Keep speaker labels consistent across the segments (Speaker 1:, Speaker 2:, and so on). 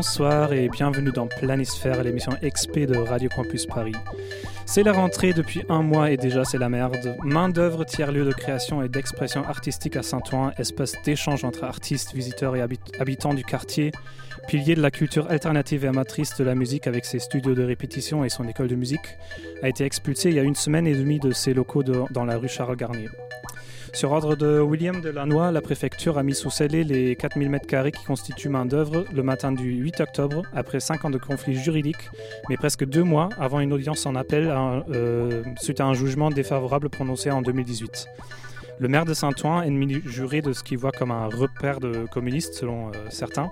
Speaker 1: Bonsoir et bienvenue dans Planisphère, l'émission XP de Radio Campus Paris. C'est la rentrée depuis un mois et déjà c'est la merde. Main d'œuvre, tiers-lieu de création et d'expression artistique à Saint-Ouen, espace d'échange entre artistes, visiteurs et habitants du quartier, pilier de la culture alternative et amatrice de la musique avec ses studios de répétition et son école de musique, a été expulsé il y a une semaine et demie de ses locaux dans la rue Charles Garnier. Sur ordre de William Delannoy, la préfecture a mis sous scellé les 4000 m2 qui constituent main-d'œuvre le matin du 8 octobre, après 5 ans de conflits juridiques, mais presque deux mois avant une audience en appel euh, suite à un jugement défavorable prononcé en 2018. Le maire de Saint-Ouen, ennemi juré de ce qu'il voit comme un repère de communistes selon euh, certains,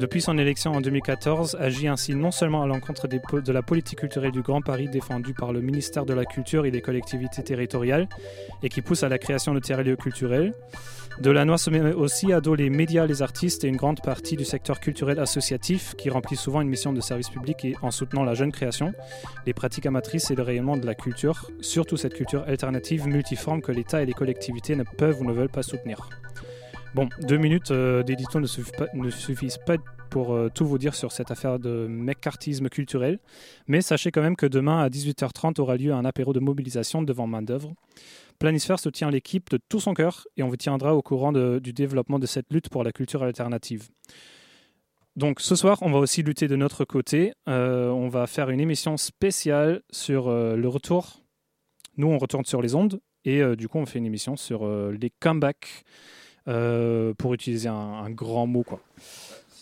Speaker 1: depuis son élection en 2014, agit ainsi non seulement à l'encontre de la politique culturelle du Grand Paris défendue par le ministère de la Culture et des collectivités territoriales et qui pousse à la création de tiers-lieux culturels. Delanois se met aussi à dos les médias, les artistes et une grande partie du secteur culturel associatif qui remplit souvent une mission de service public et en soutenant la jeune création, les pratiques amatrices et le rayonnement de la culture, surtout cette culture alternative multiforme que l'État et les collectivités ne peuvent ou ne veulent pas soutenir. Bon, deux minutes euh, d'édito ne, suffisent pas, pour euh, tout vous dire sur cette affaire de mécartisme culturel, mais sachez quand même que demain à 18h30 aura lieu un apéro de mobilisation devant main d'œuvre. Planisphère soutient l'équipe de tout son cœur et on vous tiendra au courant du développement de cette lutte pour la culture alternative. Donc ce soir, on va aussi lutter de notre côté. Euh, on va faire une émission spéciale sur le retour. Nous, on retourne sur les ondes et du coup, on fait une émission sur les comebacks pour utiliser un, grand mot. Quoi.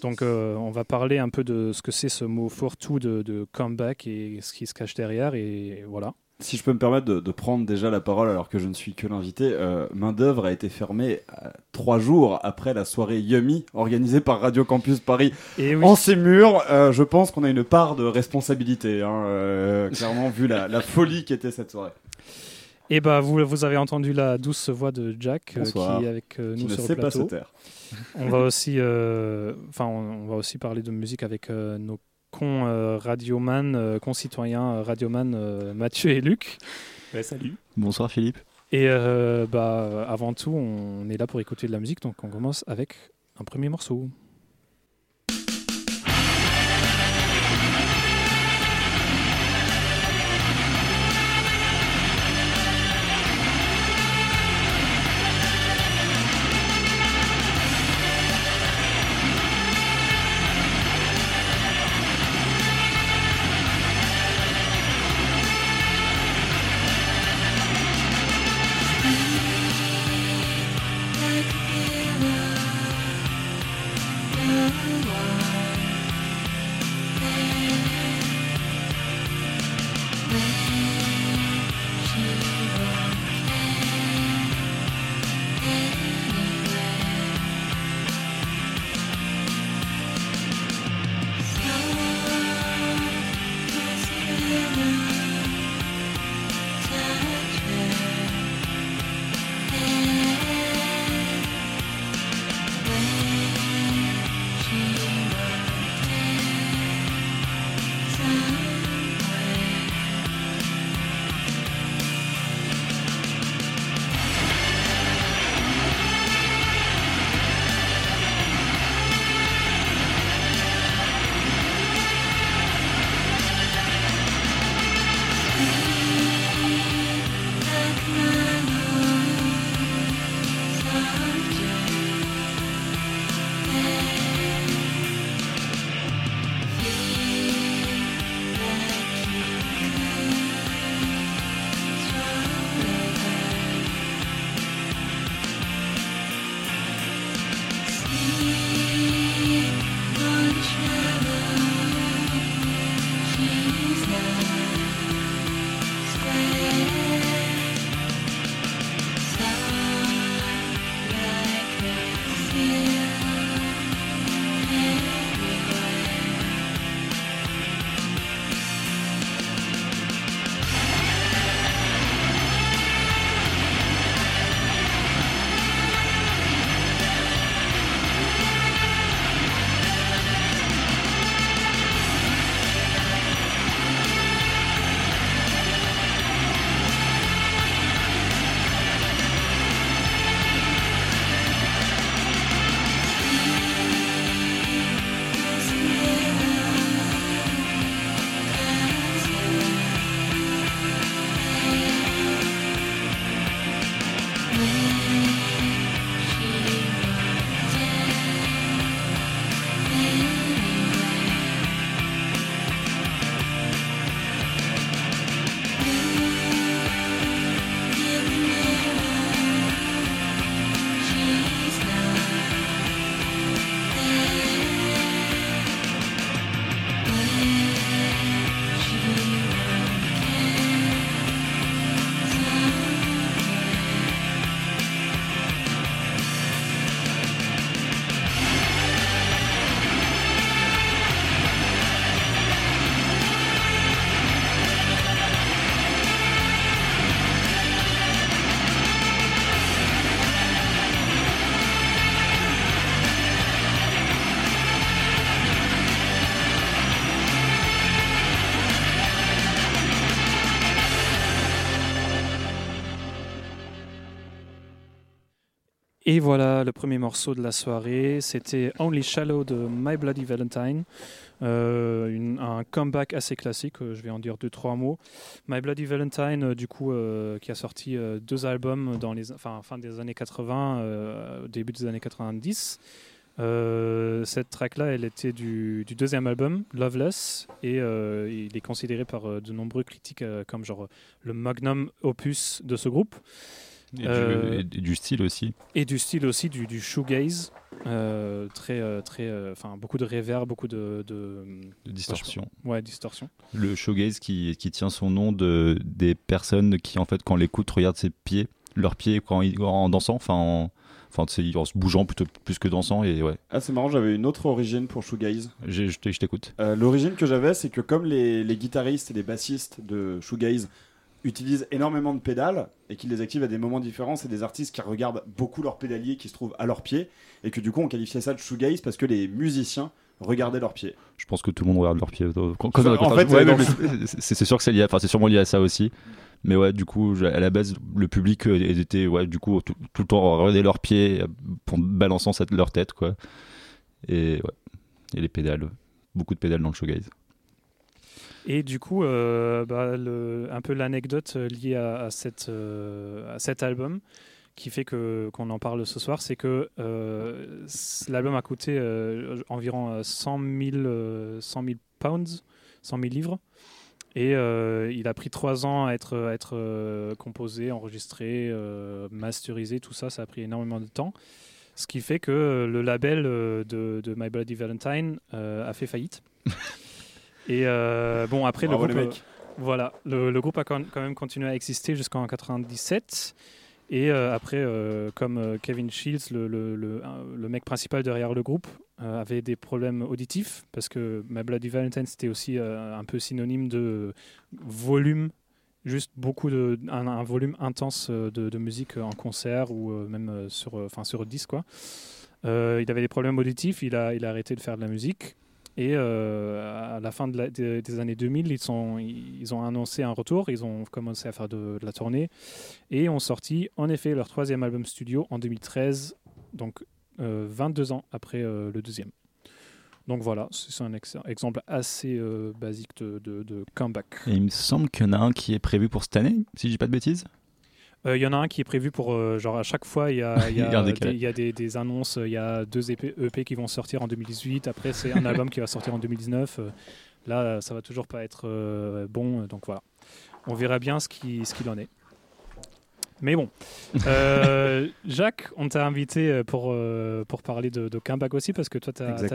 Speaker 1: Donc euh, on va parler un peu de ce que c'est ce mot fourre-tout de, comeback et ce qui se cache derrière. Et voilà.
Speaker 2: Si je peux me permettre de, prendre déjà la parole alors que je ne suis que l'invité, euh, Main d'œuvre a été fermée trois jours après la soirée Yummy organisée par Radio Campus Paris et en ces murs. je pense qu'on a une part de responsabilité, hein, clairement vu la, la folie qu'était cette soirée.
Speaker 1: Et bah vous, vous avez entendu la douce voix de Jack euh, qui est avec euh, nous sur le plateau. on va aussi, euh, enfin on, va aussi parler de musique avec nos cons radioman, concitoyens radioman Mathieu et Luc.
Speaker 3: salut.
Speaker 4: Bonsoir Philippe.
Speaker 1: Et bah avant tout, on est là pour écouter de la musique, donc on commence avec un premier morceau. Et voilà le premier morceau de la soirée, c'était Only Shallow de My Bloody Valentine. Euh, un comeback assez classique, euh, je vais en dire deux trois mots. My Bloody Valentine, euh, du coup, qui a sorti deux albums dans les enfin, fin des années 80, début des années 90. cette track-là, elle était du, du, deuxième album, Loveless, et il est considéré par de nombreux critiques comme genre le magnum opus de ce groupe.
Speaker 5: Et, du, style aussi.
Speaker 1: Et du style aussi, du, du shoegaze. Euh, très, euh, très, euh, enfin beaucoup de reverb, beaucoup de,
Speaker 5: de, distorsion.
Speaker 1: Ouais, distorsion.
Speaker 5: Le showgaze qui, qui tient son nom de des personnes qui en fait quand l'écoutent regardent ses pieds, leurs pieds quand ils, en dansant, enfin en, enfin en se bougeant plutôt plus que dansant et ouais.
Speaker 2: Ah c'est marrant, j'avais une autre origine pour shoegaze.
Speaker 5: Je t'écoute.
Speaker 2: L'origine que j'avais, c'est que comme les, les guitaristes et les bassistes de shoegaze utilisent énormément de pédales et qu'ils les activent à des moments différents. C'est des artistes qui regardent beaucoup leurs pédaliers qui se trouvent à leurs pieds et que du coup on qualifiait ça de shoegaze parce que les musiciens regardaient leurs pieds.
Speaker 5: Je pense que tout le monde regarde leurs pieds. en fait, c'est sûr que c'est lié, enfin c'est sûrement lié à ça aussi. Mais ouais, du coup, à la base, le public euh, était ouais, du coup tout, le temps regarder leurs pieds pour balançant leur tête quoi. Et ouais, et les pédales, beaucoup de pédales dans le shoegaze.
Speaker 1: Et du coup, euh, bah, un peu l'anecdote liée à, cette, euh, à cet album qui fait que qu'on en parle ce soir, c'est que euh, l'album a coûté environ 100 000, 100 pounds, 100 000 livres. Et il a pris trois ans à être, composé, enregistré, masterisé, tout ça, ça a pris énormément de temps. Ce qui fait que le label de My Bloody Valentine a fait faillite. Et euh, bon, après, le groupe, euh, voilà, le, groupe a quand même continué à exister jusqu'en 97. Et euh, après, comme Kevin Shields, le, le, le, mec principal derrière le groupe, avait des problèmes auditifs, parce que My Bloody Valentine, c'était aussi un peu synonyme de volume, juste beaucoup de, un, volume intense de, de, musique en concert ou même sur, enfin sur disque. Quoi. il avait des problèmes auditifs, il a, il a arrêté de faire de la musique. Et euh, à la fin de des années 2000, ils, ont annoncé un retour, ils ont commencé à faire de, la tournée et ont sorti en effet leur troisième album studio en 2013, donc 22 euh, ans après euh, le deuxième. Donc voilà, c'est un exemple assez basique de, comeback.
Speaker 5: Il me semble qu'il y en a un qui est prévu pour cette année, si je dis pas de bêtises.
Speaker 1: Il euh, y en a un qui est prévu pour, euh, genre à chaque fois, il y a, y a, des, y a des, des, annonces, il y a deux EP, EP, qui vont sortir en 2018, après c'est un album qui va sortir en 2019. Euh, là, ça va toujours pas être bon, donc voilà. On verra bien ce qu'il ce qu'il en est. Mais bon. Euh, Jacques, on t'a invité euh, pour, euh, pour parler de, de comeback aussi parce que toi, tu avais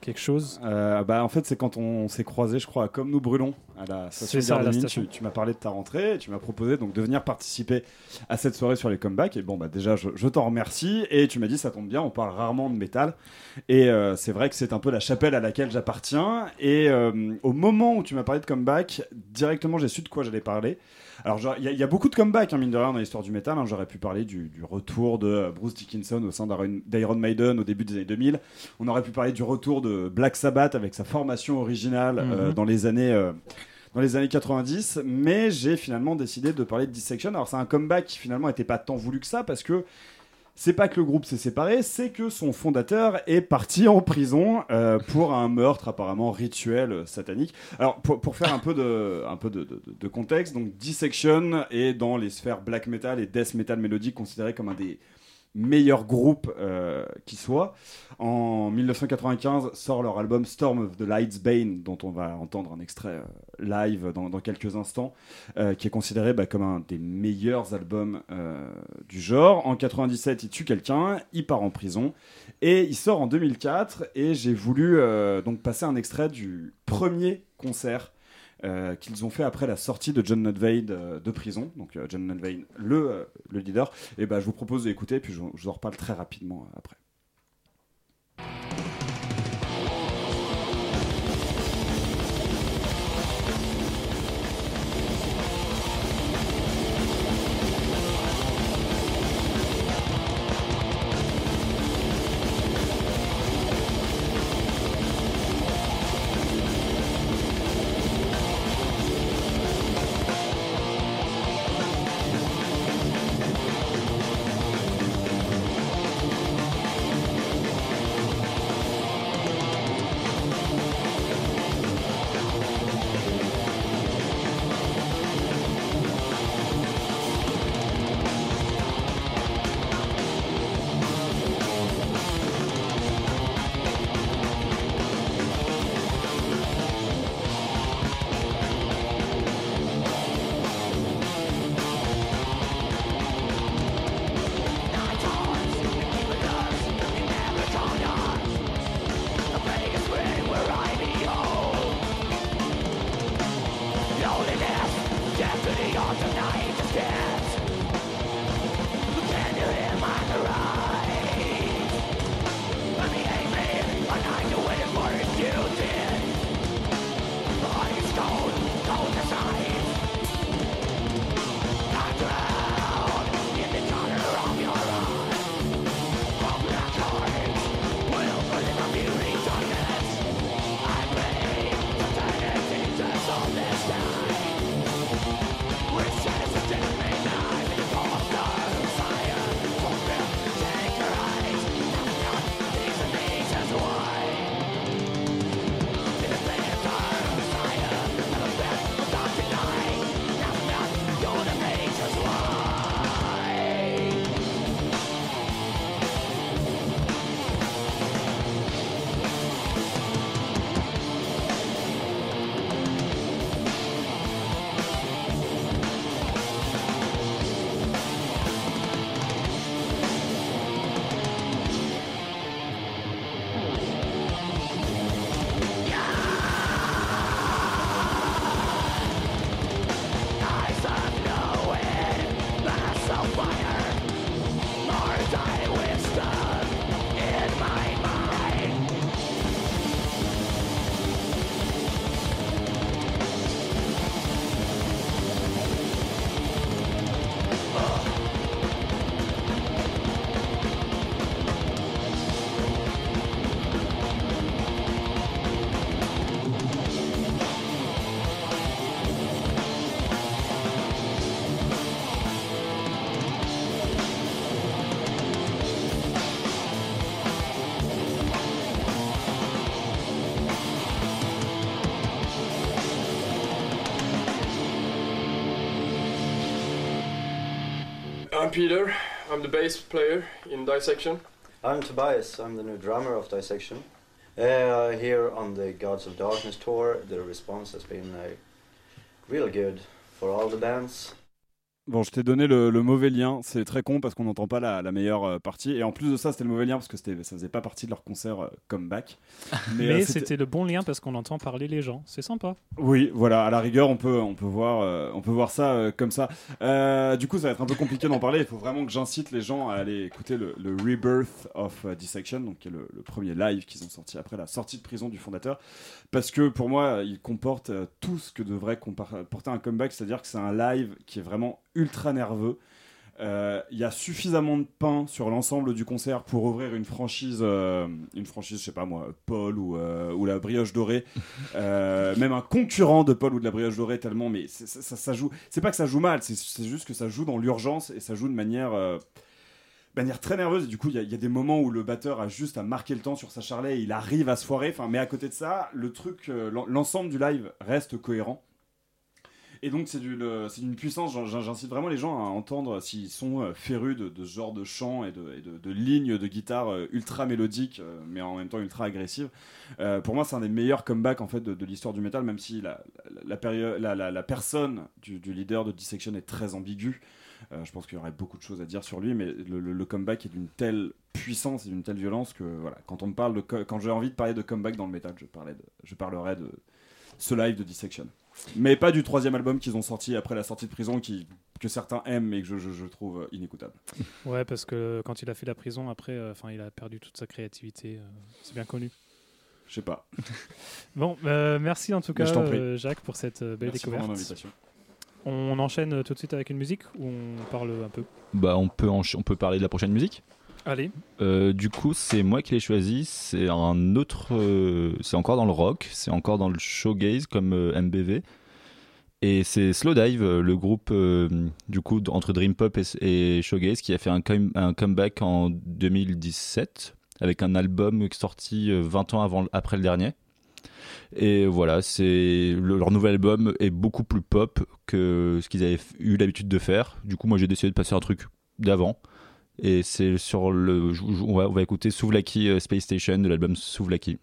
Speaker 1: quelque chose.
Speaker 2: bah, en fait, c'est quand on s'est croisé, je crois, Comme nous brûlons à la station de Tu, tu m'as parlé de ta rentrée, tu m'as proposé donc de venir participer à cette soirée sur les comebacks. Et bon, bah, déjà, je, je t'en remercie. Et tu m'as dit, ça tombe bien, on parle rarement de métal. Et c'est vrai que c'est un peu la chapelle à laquelle j'appartiens. Et au moment où tu m'as parlé de comeback, directement, j'ai su de quoi j'allais parler. Alors, il y, a beaucoup de comebacks, hein, mine de rien, dans l'histoire du métal. Hein. J'aurais pu parler du, retour de Bruce Dickinson au sein d'Iron Maiden au début des années 2000. On aurait pu parler du retour de Black Sabbath avec sa formation originale euh, mhm. dans les années. Euh, dans les années 90, mais j'ai finalement décidé de parler de Dissection. Alors c'est un comeback qui finalement n'était pas tant voulu que ça parce que c'est pas que le groupe s'est séparé, c'est que son fondateur est parti en prison euh, pour un meurtre apparemment rituel euh, satanique. Alors pour, faire un peu de, contexte, donc Dissection est dans les sphères black metal et death metal mélodique considéré comme un des meilleur groupe euh, qui soit. En 1995 sort leur album Storm of the Lights Bane, dont on va entendre un extrait euh, live dans, quelques instants, euh, qui est considéré bah, comme un des meilleurs albums du genre. En 97, il tue quelqu'un, il part en prison, et il sort en 2004, et j'ai voulu donc passer un extrait du premier concert euh, qu'ils ont fait après la sortie de John Nutvade euh, de prison. Donc euh, John Nutvade, le, le leader. Et ben, je vous propose d'écouter, puis je, je vous en reparle très rapidement après.
Speaker 3: Peter. I'm the bass player in Dissection.
Speaker 4: I'm Tobias. I'm the new drummer of Dissection. Uh, here on the Gods of Darkness tour, the response has been uh, real good for all the bands.
Speaker 2: Bon, je t'ai donné le, mauvais lien. C'est très con parce qu'on n'entend pas la, meilleure euh, partie. Et en plus de ça, c'était le mauvais lien parce que ça faisait pas partie de leur concert euh, comeback.
Speaker 1: Mais, euh, c'était le bon lien parce qu'on entend parler les gens. C'est sympa.
Speaker 2: Oui, voilà. À la rigueur, on peut, on peut voir, on peut voir ça comme ça. du coup, ça va être un peu compliqué d'en parler. Il faut vraiment que j'incite les gens à aller écouter le, Rebirth of Dissection, donc qui est le, le premier live qu'ils ont sorti après la sortie de prison du fondateur. Parce que pour moi, il comporte tout ce que devrait comporter un comeback, c'est-à-dire que c'est un live qui est vraiment ultra nerveux. Euh, il y a suffisamment de pain sur l'ensemble du concert pour ouvrir une franchise, euh, une franchise, je sais pas moi, Paul ou, euh, ou la brioche dorée, même un concurrent de Paul ou de la brioche dorée tellement, mais ça, ça, joue. C'est pas que ça joue mal, c'est juste que ça joue dans l'urgence et ça joue de manière manière très nerveuse. du coup, il y, a des moments où le batteur a juste à marquer le temps sur sa charlet, et il arrive à se foirer. Enfin, mais à côté de ça, le truc, l'ensemble du live reste cohérent. Et donc, c'est d'une puissance. J'incite vraiment les gens à entendre s'ils sont euh, férus de, ce genre de chant et de, de, lignes de guitare euh, ultra mélodiques, euh, mais en même temps ultra agressives. pour moi, c'est un des meilleurs comebacks en fait de, l'histoire du métal, même si la, la, la, la personne du, leader de Dissection est très ambiguë. Je pense qu'il y aurait beaucoup de choses à dire sur lui, mais le, comeback est d'une telle puissance et d'une telle violence que voilà, quand on me parle de quand j'ai envie de parler de comeback dans le métal, je, parlais de, je parlerai de ce live de Dissection. Mais pas du troisième album qu'ils ont sorti après la sortie de prison, qui, que certains aiment et que je, je, trouve inécoutable.
Speaker 1: Ouais, parce que quand il a fait la prison, après, euh, il a perdu toute sa créativité. Euh, c'est bien connu.
Speaker 2: Je sais pas.
Speaker 1: bon, euh, merci en tout cas, Jacques, pour cette belle merci découverte. Pour invitation. On enchaîne tout de suite avec une musique ou on parle un peu
Speaker 5: Bah, on peut, on peut parler de la prochaine musique.
Speaker 1: Allez.
Speaker 5: Euh, du coup, c'est moi qui l'ai choisi. C'est un autre. Euh, c'est encore dans le rock. C'est encore dans le showgaze comme euh, MBV. Et c'est Slowdive, le groupe du coup entre Dream Pop et, Showgaze, qui a fait un, un, comeback en 2017 avec un album sorti 20 ans avant, après le dernier. Et voilà, c'est leur nouvel album est beaucoup plus pop que ce qu'ils avaient eu l'habitude de faire. Du coup, moi j'ai décidé de passer un truc d'avant. Et c'est sur le. On va, écouter Souvlaki euh, Space Station de l'album Souvlaki.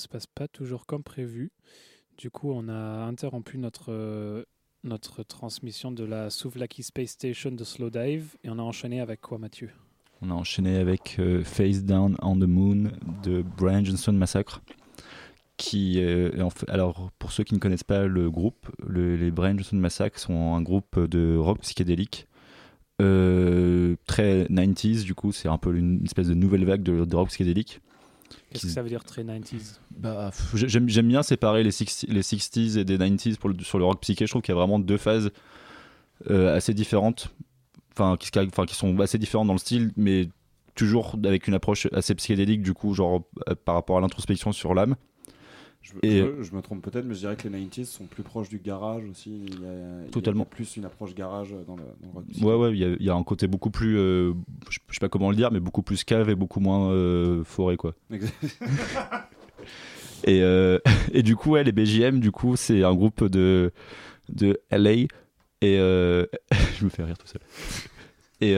Speaker 1: Se passent pas toujours comme prévu. Du coup, on a interrompu notre, notre transmission de la Souvlaki Space Station de Slow Dive et on a enchaîné avec quoi, Mathieu?
Speaker 5: On a enchaîné avec Face Down on the Moon de Brian Johnson Massacre qui alors pour ceux qui ne connaissent pas le groupe, les Brian Johnson Massacre sont un groupe de rock psychédélique euh, très 90s du coup, c'est un peu une espèce de nouvelle vague de, rock psychédélique.
Speaker 1: Qu'est-ce que ça veut dire très 90s
Speaker 5: bah, j'aime, bien séparer les, les 60s et des 90s pour sur le rock psyché. Je trouve qu'il y a vraiment deux phases euh, assez différentes, enfin qui, enfin qui sont assez différentes dans le style, mais toujours avec une approche assez psychédélique du coup, genre euh, par rapport à l'introspection sur l'âme.
Speaker 2: Je, et je, me trompe peut-être, mais je dirais que les 90s sont plus proches du garage aussi. Il y a,
Speaker 5: totalement.
Speaker 2: plus une approche garage dans le, dans
Speaker 5: le Ouais, ouais, il y, a, un côté beaucoup plus, euh, je, sais pas comment le dire, mais beaucoup plus cave et beaucoup moins euh, forêt, quoi. et, euh, et du coup, ouais, les BJM, du coup, c'est un groupe de, de LA. Et je me fais rire tout seul. Et,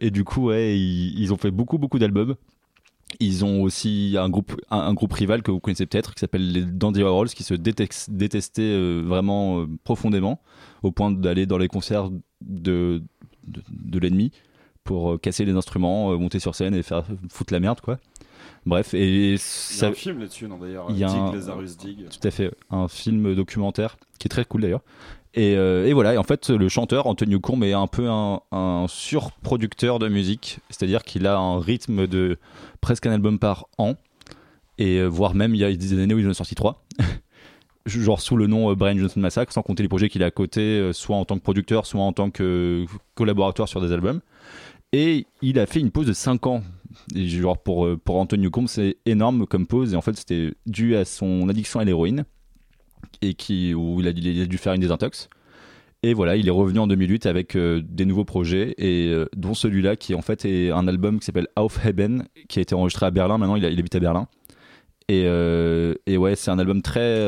Speaker 5: et du coup, ouais, ils ont fait beaucoup, beaucoup d'albums. Ils ont aussi un groupe, un, groupe rival que vous connaissez peut-être qui s'appelle les Dandy Warhols qui se détestaient euh, vraiment euh, profondément au point d'aller dans les concerts de, de, l'ennemi pour euh, casser les instruments, monter sur scène et faire foutre la merde quoi. Bref, et
Speaker 2: ça, il y a un film là-dessus, non d'ailleurs
Speaker 5: Il y a un, Tout à fait, un film documentaire qui est très cool d'ailleurs. Et, euh, et, voilà, en fait, le chanteur, Antonio Combe, est un peu un, surproducteur de musique, c'est-à-dire qu'il a un rythme de presque un album par an, et euh, voire même il y a des années où il en a sorti trois. genre sous le nom euh, Brian Johnson Massacre, sans compter les projets qu'il a à côté, soit en tant que producteur, soit en tant que collaborateur sur des albums. Et il a fait une pause de 5 ans. Genre pour, pour Antonio Combe, c'est énorme comme pause, et en fait, c'était dû à son addiction à l'héroïne et qui, où il a, dû faire une désintox. Et voilà, il est revenu en 2008 avec euh, des nouveaux projets, et euh, dont celui-là qui en fait est un album qui s'appelle Aufheben, qui a été enregistré à Berlin. Maintenant, il, habite à Berlin. Et, euh, et ouais, c'est un album très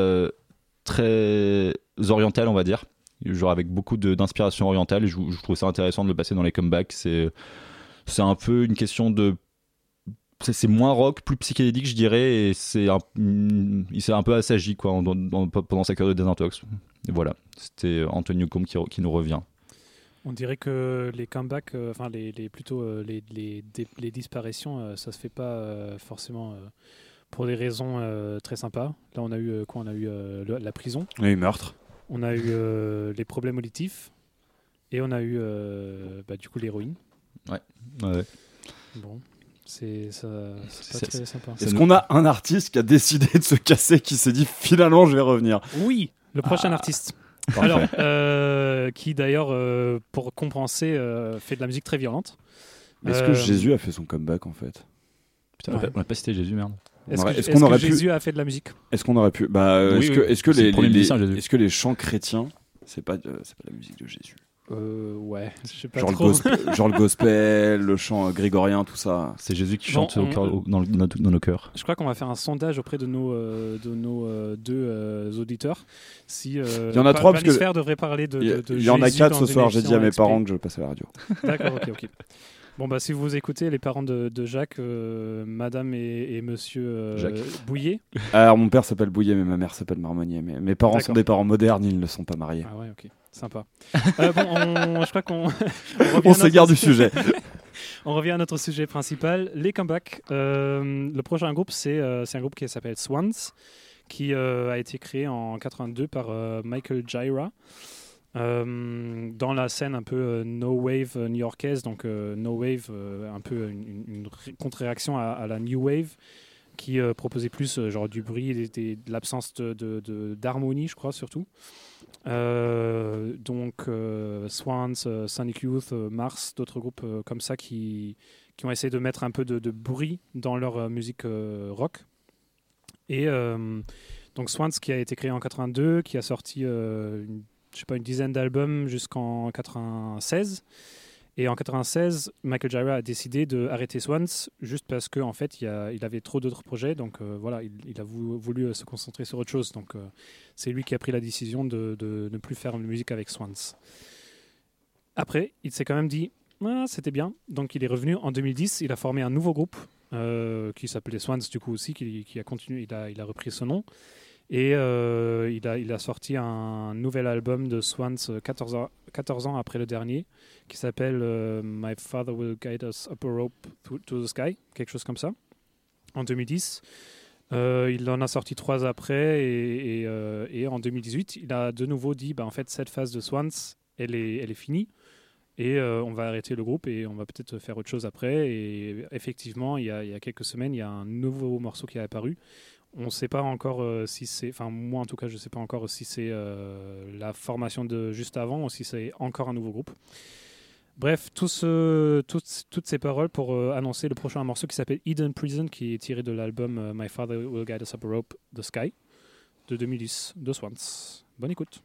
Speaker 5: très oriental, on va dire, genre avec beaucoup d'inspiration orientale. je, je, trouve ça intéressant de le passer dans les comebacks. C'est un peu une question de c'est moins rock, plus psychédélique, je dirais, et c'est un, il s'est un peu assagi quoi, pendant sa carrière de désintox. Et voilà, c'était Antonio Com qui, qui, nous revient.
Speaker 1: On dirait que les comebacks, euh, enfin les, les, plutôt euh, les, les, les, disparitions, euh, ça se fait pas forcément pour des raisons très sympas. Là, on a eu quoi On a eu la prison.
Speaker 2: On a eu meurtre.
Speaker 1: On a eu les problèmes auditifs et on a eu bah, du coup l'héroïne.
Speaker 5: Ouais. ouais.
Speaker 1: Bon, c'est très sympa.
Speaker 2: Est-ce qu'on a un artiste qui a décidé de se casser, qui s'est dit finalement je vais revenir?
Speaker 1: Oui, le prochain ah. artiste. Alors, euh, qui d'ailleurs, euh, pour compenser, euh, fait de la musique très violente.
Speaker 2: Est-ce que Jésus a fait son comeback en fait?
Speaker 5: Putain, on n'a pas cité Jésus, merde.
Speaker 1: Est-ce qu'on aurait pu... Jésus a fait de la musique?
Speaker 2: Est-ce qu'on aurait pu? Bah, est-ce que, est que les, que les chants chrétiens, c'est pas, c'est pas la musique de Jésus?
Speaker 1: Euh, ouais, je sais pas
Speaker 2: genre,
Speaker 1: trop.
Speaker 2: Le gospel, genre le gospel, le chant grégorien, tout ça.
Speaker 5: C'est Jésus qui chante dans, nos cœurs.
Speaker 1: Je crois qu'on va faire un sondage auprès de nos, euh, de nos euh, deux euh, auditeurs. Si,
Speaker 2: il y en a trois parce que
Speaker 1: devrait parler de.
Speaker 2: Il y, en a quatre ce soir. J'ai dit à mes parents que je passais à la radio.
Speaker 1: D'accord, ok, ok. Bon, bah, si vous écoutez les parents de, Jacques, madame et, monsieur Bouillet.
Speaker 2: Alors, mon père s'appelle Bouillet, mais ma mère s'appelle Marmonnier. Mais mes parents sont des parents modernes, ils ne sont pas mariés.
Speaker 1: Ah ouais, ok. Sympa. Euh, bon, on, je crois qu'on.
Speaker 2: on s'égare du sujet.
Speaker 1: on revient à notre sujet principal, les comebacks. Euh, le prochain groupe, c'est euh, un groupe qui s'appelle Swans, qui a été créé en 82 par Michael Jaira. Dans la scène un peu no wave new-yorkaise, donc no wave, un peu une, contre-réaction à, la new wave, qui proposait plus genre du bruit et de l'absence d'harmonie, de, je crois, surtout. Euh, donc euh, Swans, euh, Sonic Youth, Mars, d'autres groupes comme ça qui, qui ont essayé de mettre un peu de, bruit dans leur musique rock. Et donc Swans qui a été créé en 82, qui a sorti une, je sais pas, une dizaine d'albums jusqu'en 96. Et en 96, Michael Jira a décidé d'arrêter Swans juste parce qu'en en fait, il, avait trop d'autres projets. Donc euh, voilà, il, a voulu, euh, se concentrer sur autre chose. Donc euh, c'est lui qui a pris la décision de, ne plus faire de musique avec Swans. Après, il s'est quand même dit ah, c'était bien. Donc il est revenu en 2010. Il a formé un nouveau groupe
Speaker 6: qui s'appelait Swans du coup aussi, qui, a continué, il a repris ce nom. Et il, a, il a sorti un nouvel album de Swans 14 ans, 14 ans après le dernier, qui s'appelle My Father Will Guide Us Up a Rope to, the Sky, quelque chose comme ça, en 2010. Euh, il en a sorti trois après et, euh, en 2018, il a de nouveau dit bah, en fait, cette phase de Swans, elle est, finie et euh, on va arrêter le groupe et on va peut-être faire autre chose après. Et effectivement, il y, a, il y, a, quelques semaines, il y a un nouveau morceau qui est apparu. On ne sait pas encore si c'est, enfin moi en tout cas, je ne sais pas encore si c'est la formation de juste avant ou si c'est encore un nouveau groupe. Bref, toutes ces paroles pour euh, annoncer le prochain morceau qui s'appelle Eden Prison, qui est tiré de l'album euh, My Father Will Guide Us Up a Rope, The Sky, de 2010, de Swans. Bonne écoute.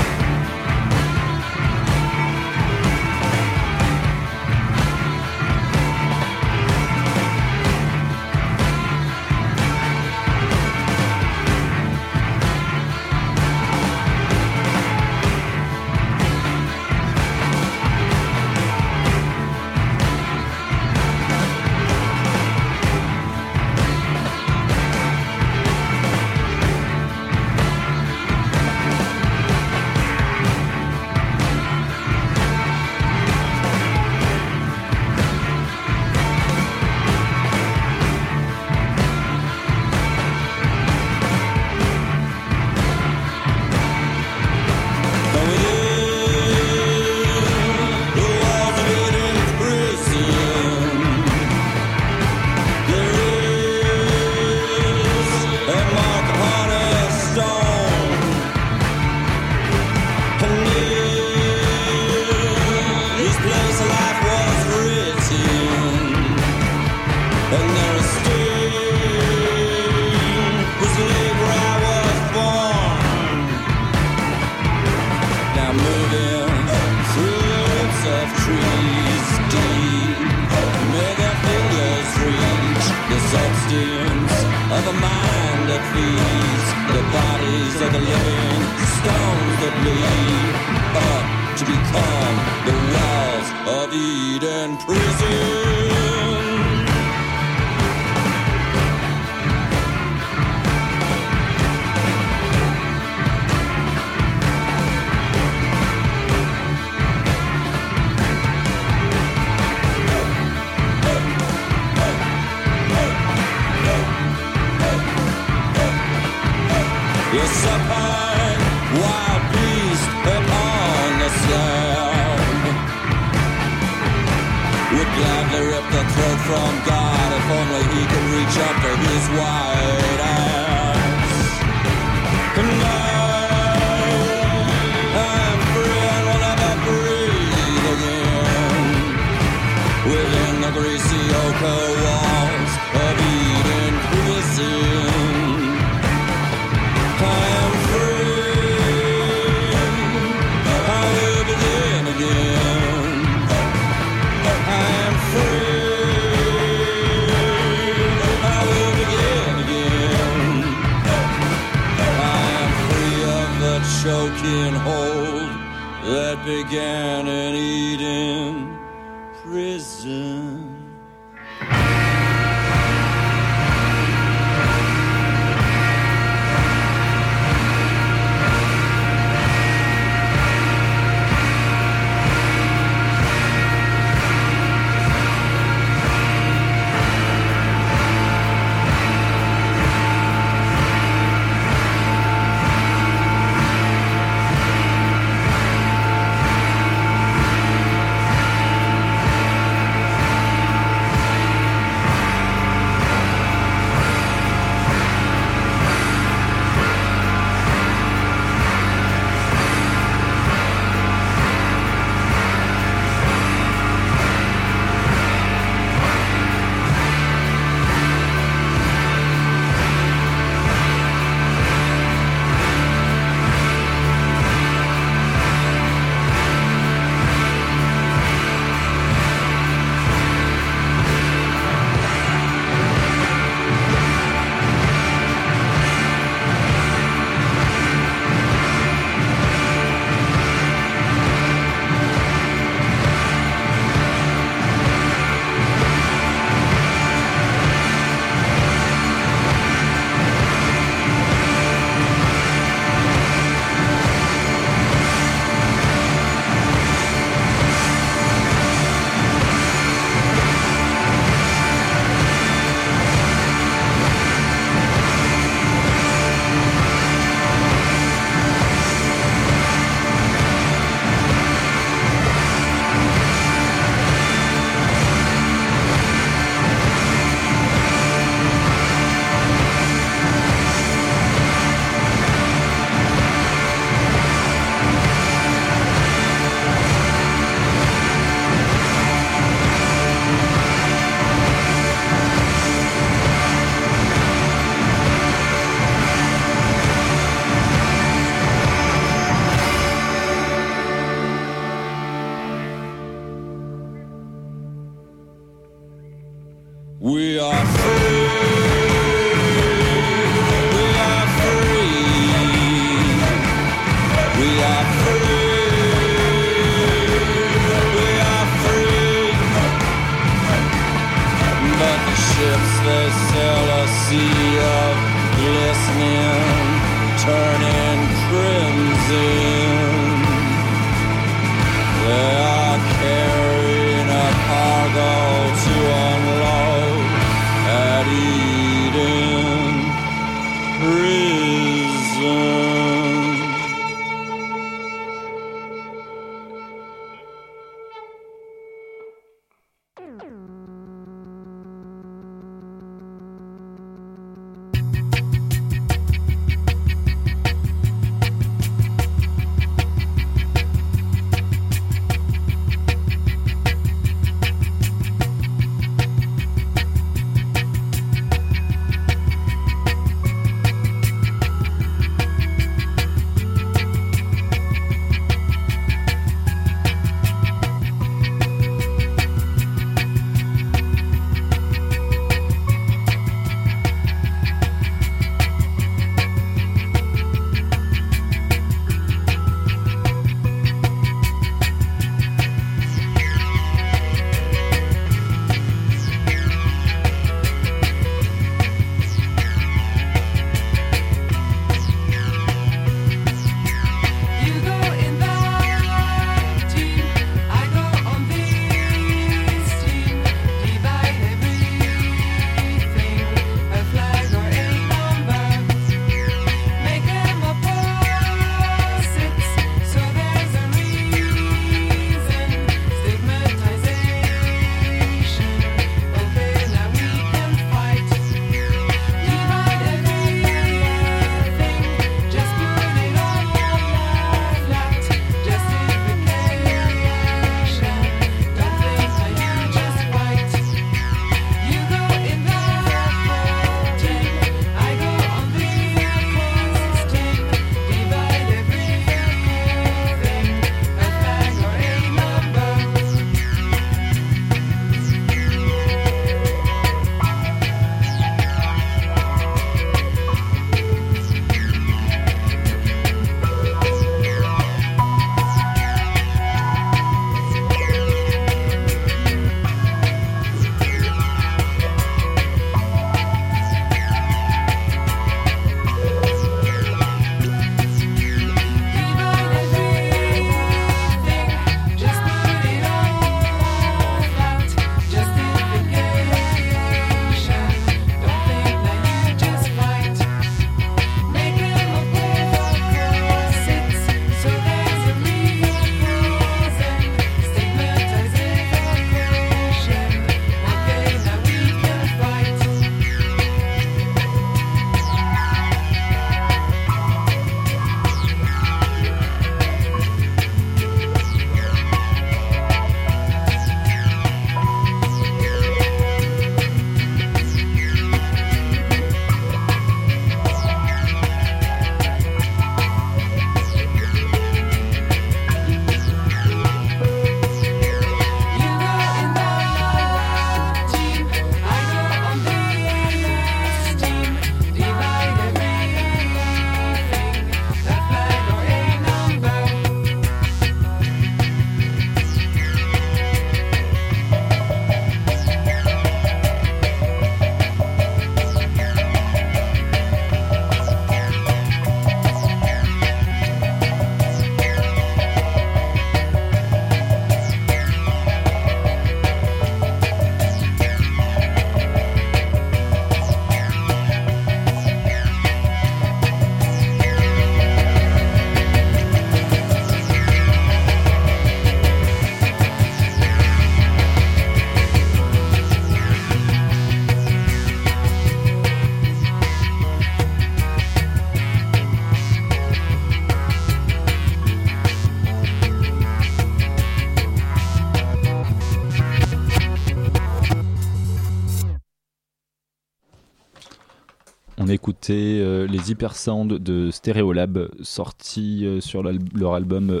Speaker 5: Écouté euh, les Hypersound de Stereolab, sortis euh, sur leur album euh,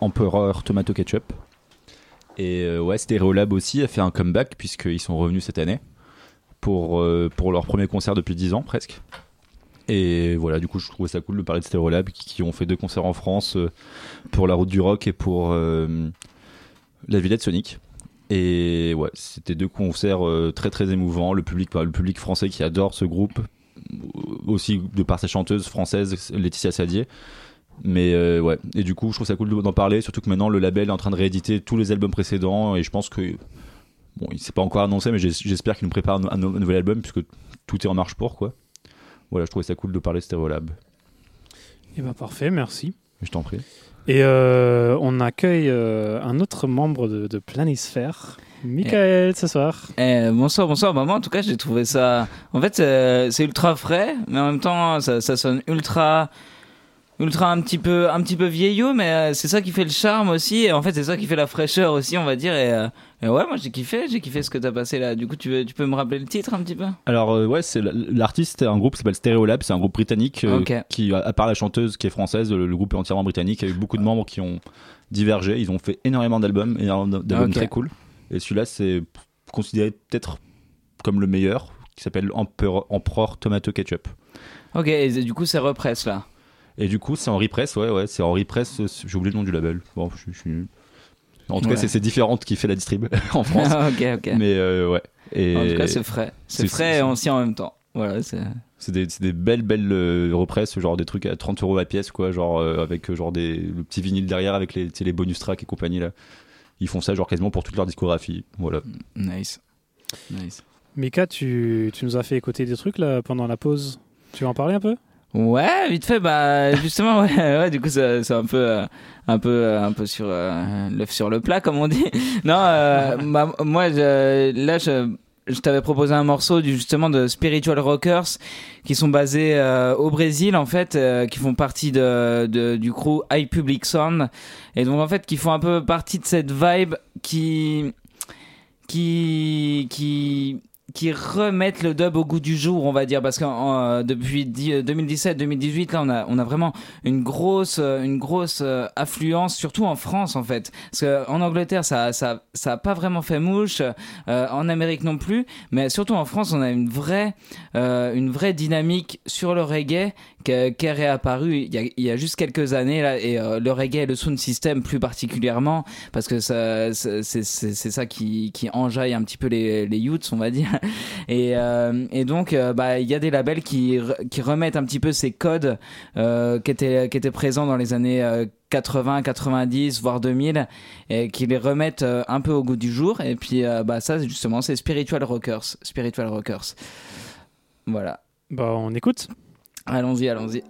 Speaker 5: Emperor Tomato Ketchup. Et ouais, Stereolab aussi a fait un comeback puisqu'ils sont revenus cette année pour, pour leur premier concert depuis 10 ans presque. Et voilà, du coup, je trouvais ça cool de parler de Stereolab qui, ont fait deux concerts en France pour la route du rock et pour la Villette Sonic. Et ouais, c'était deux concerts très très émouvants. Le public, le public français qui adore ce groupe, aussi de par sa chanteuse française Laetitia Sadier. Mais euh, ouais, et du coup, je trouve ça cool d'en parler, surtout que maintenant le label est en train de rééditer tous les albums précédents et je pense que bon, il s'est pas encore annoncé, mais j'espère qu'il nous prépare un, un nouvel album puisque tout est en marche pour quoi. Voilà, je trouvais ça cool de parler Stereolab.
Speaker 1: Eh ben parfait, merci.
Speaker 5: Je t'en prie.
Speaker 1: Et euh, on accueille euh, un autre membre de, de Planisphère, Michael, ce soir.
Speaker 7: Eh, bonsoir, bonsoir. Bah, moi, en tout cas, j'ai trouvé ça. En fait, c'est c'est ultra frais, mais en même temps, ça, ça sonne ultra. Ultra un petit peu un petit peu vieillot mais euh, c'est ça qui fait le charme aussi et en fait c'est ça qui fait la fraîcheur aussi on va dire et, euh, et ouais moi j'ai kiffé j'ai kiffé ce que t'as passé là du coup tu, veux, tu peux me rappeler le titre un petit peu?
Speaker 5: Alors euh, ouais, c'est l'artiste, c'est un groupe qui s'appelle Stereolab, c'est un groupe britannique euh, qui, à- part la chanteuse qui est française, le, le groupe est entièrement britannique. Il y a eu beaucoup de membres qui ont divergé. Ils ont fait énormément d'albums, énormément d'albums très cool. Et celui-là, c'est considéré peut-être comme le meilleur, qui s'appelle Emperor, Emperor Tomato Ketchup.
Speaker 7: ok et du coup c'est represse là
Speaker 5: Et du coup, c'est Henri Press, ouais, ouais, c'est Henri Press. euh, J'ai oublié le nom du label. Bon, je, je suis nul. En tout
Speaker 7: Ouais.
Speaker 5: cas, c'est- différente qui fait la distrib en France.
Speaker 7: ok ok
Speaker 5: Mais euh, ouais. Et
Speaker 7: en tout cas c'est frais c'est frais et ancien en même temps voilà c'est
Speaker 5: C'est des, des belles, belles euh, represses, genre des trucs à 30 euros la pièce, quoi, genre euh, avec genre des, le petit vinyle derrière avec les, les bonus tracks et compagnie là. Ils font ça genre quasiment pour toute leur discographie. Voilà.
Speaker 7: nice nice
Speaker 1: Mika, tu, tu nous as fait écouter des trucs là pendant la pause. Tu veux en parler un peu?
Speaker 7: Ouais, vite fait, bah justement, ouais, ouais du coup, c'est un peu, euh, un peu, euh, un peu sur euh, l'œuf sur le plat, comme on dit. Non, euh, bah, moi, je- là, je, je t'avais proposé un morceau du justement de Spiritual Rockers qui sont basés euh, au Brésil en fait, euh, qui font partie de, de du crew High Public Sound. Et donc en fait qui font un peu partie de cette vibe qui, qui, qui qui remettent le dub au goût du jour, on va dire, parce que euh, depuis 2017-2018, là, on a, on a vraiment une grosse, euh, une grosse euh, affluence, surtout en France, en fait. Parce que en Angleterre, ça, ça, ça a pas vraiment fait mouche, euh, en Amérique non plus, mais surtout en France, on a une vraie, euh, une vraie dynamique sur le reggae qui est réapparue il y a, juste quelques années là, et euh, le reggae et le sound system plus particulièrement, parce que c'est, ça qui, enjaille un petit peu les, youths, on va dire. Et, euh, et donc, euh, bah, il y a des labels qui, qui remettent un petit peu ces codes qui, étaient, qui étaient présents dans les années euh, 80, 90, voire 2000, et qui les remettent un peu au goût du jour. Et puis, bah, ça, justement, c'est Spiritual Rockers. Spiritual Rockers. Voilà.
Speaker 1: Bah, on écoute.
Speaker 7: Allons-y, allons-y.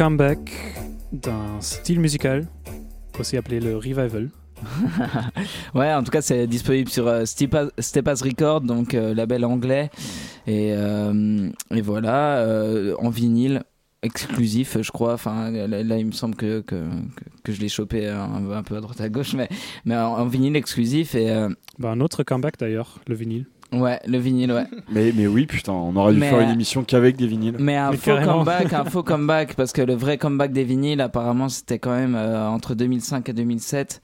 Speaker 1: Comeback d'un style musical, aussi appelé le revival.
Speaker 7: Ouais, en tout cas, c'est disponible sur euh, Stepas, Stepas Records, donc euh, label anglais. Et, euh, et voilà, euh, en vinyle exclusif, je crois. Enfin, là, là, il me semble que, que, que, je l'ai chopé un, un peu à droite à gauche, mais, mais en, en vinyle exclusif. Et
Speaker 1: Bah, un autre comeback d'ailleurs, le vinyle.
Speaker 7: Ouais, le vinyle, ouais.
Speaker 2: Mais, mais oui, putain, on aurait dû
Speaker 7: Mais,
Speaker 2: faire une
Speaker 7: euh,
Speaker 2: émission qu'avec des vinyles.
Speaker 7: Mais un
Speaker 1: Mais
Speaker 7: faux
Speaker 1: carrément.
Speaker 7: comeback, un faux comeback, parce que le vrai comeback des vinyles, apparemment, c'était quand même euh, entre 2005 et 2007.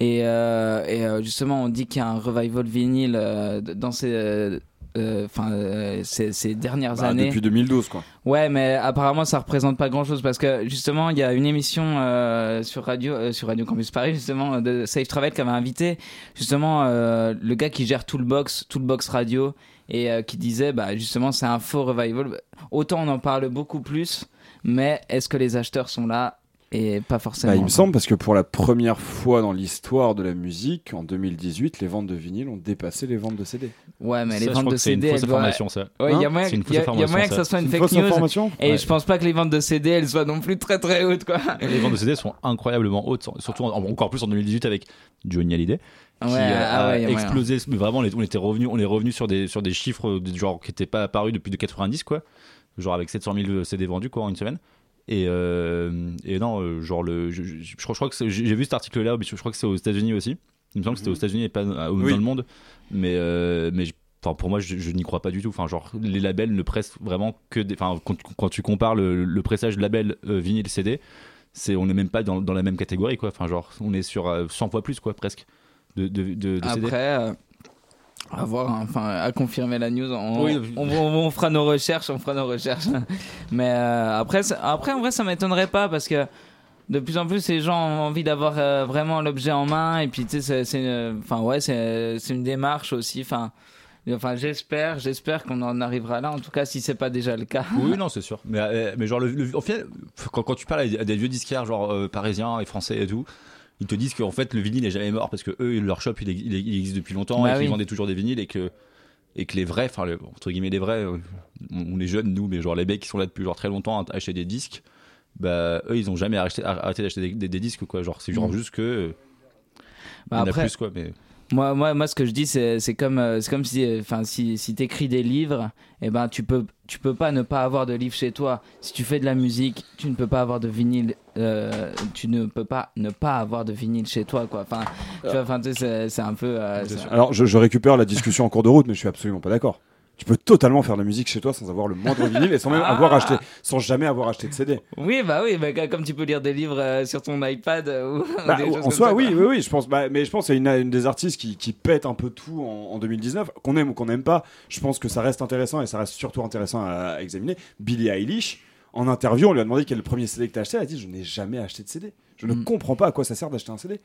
Speaker 7: Et, euh, et euh, justement, on dit qu'il y a un revival vinyle euh, dans ces, enfin, euh, ces, ces dernières
Speaker 2: Bah,
Speaker 7: années.
Speaker 2: depuis 2012, quoi.
Speaker 7: Ouais, mais apparemment ça représente pas grand chose parce que justement il y a une émission euh, sur radio euh, sur Radio Campus Paris justement de Safe Travel qui avait invité justement euh, le gars qui gère tout le box, tout le box radio et euh, qui disait bah justement c'est un faux revival. Autant on en parle beaucoup plus, mais est-ce que les acheteurs sont là? Et pas forcément.
Speaker 2: Bah, il me semble parce que pour la première fois dans l'histoire de la musique, en 2018, les ventes de vinyle ont dépassé les ventes de CD.
Speaker 7: Ouais, mais
Speaker 5: Ça,
Speaker 7: les ventes de
Speaker 5: que c'est une
Speaker 7: CD,
Speaker 5: fausse information, ça.
Speaker 7: Ouais, il y a
Speaker 2: Hein
Speaker 7: moyen,
Speaker 5: une
Speaker 7: y a- y a moyen
Speaker 5: information,
Speaker 7: que ça soit une
Speaker 2: Une
Speaker 7: fake
Speaker 2: fausse
Speaker 7: news.
Speaker 2: information
Speaker 7: Et
Speaker 5: Ouais.
Speaker 7: je pense pas que les ventes de CD elles soient non plus très très hautes quoi.
Speaker 5: Les ventes de CD sont incroyablement hautes, surtout en- encore plus en 2018 avec Johnny Hallyday. qui
Speaker 7: Ouais,
Speaker 5: euh,
Speaker 7: ah ouais, y a
Speaker 5: explosé. Mais vraiment, on était revenu, on est revenu sur des sur des chiffres de genre qui n'étaient pas apparus depuis de 90 quoi, genre avec 700 000 CD vendus quoi en une semaine. Et, euh, et non, euh, genre le, je, je, je crois, je crois que j'ai vu cet article-là, mais je, je crois que c'est aux États-Unis aussi. Il me semble que c'était aux États-Unis et pas euh,
Speaker 2: Oui.
Speaker 5: dans le monde. Mais mais, mais je- Enfin, pour moi, je, je n'y crois pas du tout. Enfin, genre, les labels ne pressent vraiment que des. Enfin, quand, quand tu compares le, le pressage label euh, vinyle CD, c'est on n'est même pas dans, dans la même catégorie, quoi. Enfin, genre, on est sur euh, 100 fois plus, quoi, presque, de, de, de, de CD.
Speaker 7: Après, euh, à voir, hein, enfin, à confirmer la news. On,
Speaker 5: Oui.
Speaker 7: on, on- on fera nos recherches, on fera nos recherches. Mais euh, après, après, en vrai, ça m'étonnerait pas parce que de plus en plus, les gens ont envie d'avoir euh, vraiment l'objet en main. Et puis, tu sais, c'est- euh, enfin, ouais, c'est, c'est une démarche aussi. Enfin, enfin, j'espère, j'espère qu'on en arrivera là. En tout cas, si c'est pas déjà le cas.
Speaker 5: Oui, non, c'est sûr. Mais, mais genre, le, le- en fait, quand, quand tu parles à des, à des vieux disquaires, genre euh, parisiens et français et tout, ils te disent qu'en fait, le vinyle est jamais mort parce que eux, leur shop, il, il- il existe depuis longtemps
Speaker 7: Bah
Speaker 5: et qu'ils
Speaker 7: oui.
Speaker 5: vendaient toujours des vinyles et que, et que les vrais, enfin, le- entre guillemets, les vrais, euh, on, on est jeunes, nous, mais genre les mecs qui sont là depuis genre très longtemps à acheter des disques, bah, eux, ils ont jamais arrêté, arrêté d'acheter des, des- des disques, quoi. Genre, c'est genre
Speaker 7: Mm.
Speaker 5: juste que. euh,
Speaker 7: Bah,
Speaker 5: il y en a
Speaker 7: après-
Speaker 5: plus, quoi. Mais...
Speaker 7: Moi, moi, moi, ce que je dis, c'est, comme, euh, c'est comme si, euh, enfin, si, si t'écris des livres, eh ben, tu peux, tu peux pas ne pas avoir de livre chez toi. Si tu fais de la musique, tu ne peux pas avoir de vinyle, euh, tu ne peux pas ne pas avoir de vinyle chez toi, quoi. Enfin, tu vois, enfin, tu sais, c'est, un peu. euh.
Speaker 2: Alors, je, je récupère la discussion en cours de route, mais je suis absolument pas d'accord. Tu peux totalement faire de la musique chez toi sans avoir le moindre vinyle et sans même
Speaker 7: Ah.
Speaker 2: avoir acheté, sans jamais avoir acheté de CD.
Speaker 7: Oui, bah oui, bah, comme tu peux lire des livres euh, sur ton iPad euh, ou
Speaker 2: Bah,
Speaker 7: des
Speaker 2: en soi,
Speaker 7: ça,
Speaker 2: oui, oui, oui, je pense. Bah, mais je pense qu'il y a une, des artistes qui, qui pète un peu tout en, en 2019, qu'on aime ou qu'on n'aime pas. Je pense que ça reste intéressant et ça reste surtout intéressant à, à examiner. Billie Eilish, en interview, on lui a demandé quel est le premier CD que tu as acheté. Elle a dit Je n'ai jamais acheté de CD. Je ne
Speaker 7: Mm.
Speaker 2: comprends pas à quoi ça sert d'acheter un CD.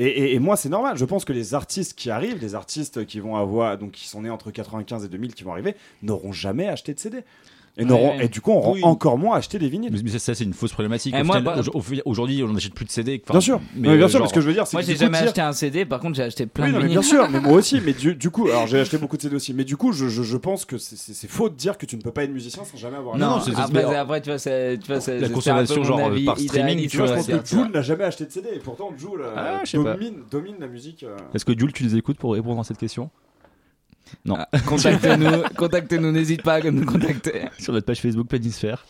Speaker 2: Et, moi, c'est normal. Je pense que les artistes qui arrivent, les artistes qui vont avoir, donc qui sont nés entre 95 et 2000, qui vont arriver, n'auront jamais acheté de CD. Et,
Speaker 7: Ouais.
Speaker 2: et du coup, on
Speaker 5: Oui.
Speaker 2: encore moins acheté des vinyles.
Speaker 5: Mais mais ça, c'est une fausse problématique. Au
Speaker 7: moi, bah-
Speaker 5: au- au- Aujourd'hui, on n'achète plus de CD. enfin,
Speaker 2: Bien sûr,
Speaker 5: Mais,
Speaker 2: mais bien
Speaker 5: euh,
Speaker 2: sûr,
Speaker 5: genre-
Speaker 2: mais ce que je veux dire, c'est
Speaker 7: Moi, j'ai jamais
Speaker 2: dire-
Speaker 7: acheté un CD, par contre, j'ai acheté plein
Speaker 2: Oui,
Speaker 7: de
Speaker 2: non, mais
Speaker 7: vinyles.
Speaker 2: bien sûr, mais moi aussi. Mais du, du coup, alors j'ai acheté beaucoup de CD aussi. Mais du coup, je, je, je pense que c'est- faux de dire que tu ne peux pas être musicien sans jamais avoir.
Speaker 5: Non, c'est-
Speaker 7: après,
Speaker 5: mais-
Speaker 7: après, tu vois, c'est,
Speaker 5: La consommation, genre,
Speaker 7: avis
Speaker 5: par streaming,
Speaker 2: Tu vois, je pense que. Jules n'a jamais acheté de CD et pourtant Jules euh,
Speaker 5: Ah,
Speaker 2: domine, la musique. euh.
Speaker 5: Est-ce que Jules, tu les écoutes pour répondre à cette question? Non.
Speaker 7: Ah, contactez-nous, contactez-nous, n'hésite pas à nous contacter.
Speaker 5: Sur notre page Facebook Planisphère.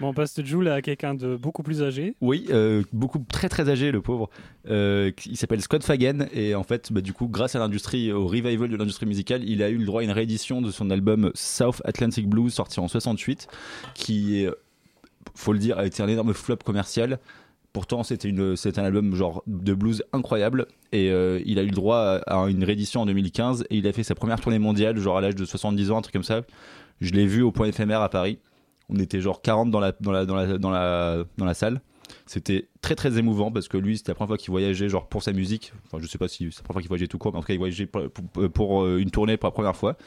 Speaker 1: Bon, on passe de Joule à quelqu'un de beaucoup plus âgé.
Speaker 5: Oui, euh, beaucoup très très âgé le pauvre. Euh, il s'appelle Scott Fagan et en fait, bah, du coup, grâce à l'industrie, au revival de l'industrie musicale, il a eu le droit à une réédition de son album South Atlantic Blues sorti en 68, qui, faut le dire, a été un énorme flop commercial. Pourtant, c'était un album genre de blues incroyable et euh, il a eu le droit à, une réédition en 2015 et il a fait sa première tournée mondiale, genre à l'âge de 70 ans, un truc comme ça. Je l'ai vu au point éphémère à Paris. On était genre 40 dans la, dans la, dans la, dans la, salle. C'était très très émouvant parce que lui, c'était la première fois qu'il voyageait genre pour sa musique. Enfin, je sais pas si c'est la première fois qu'il voyageait tout court, mais en tout cas, il voyageait pour, pour, euh, une tournée pour la première fois.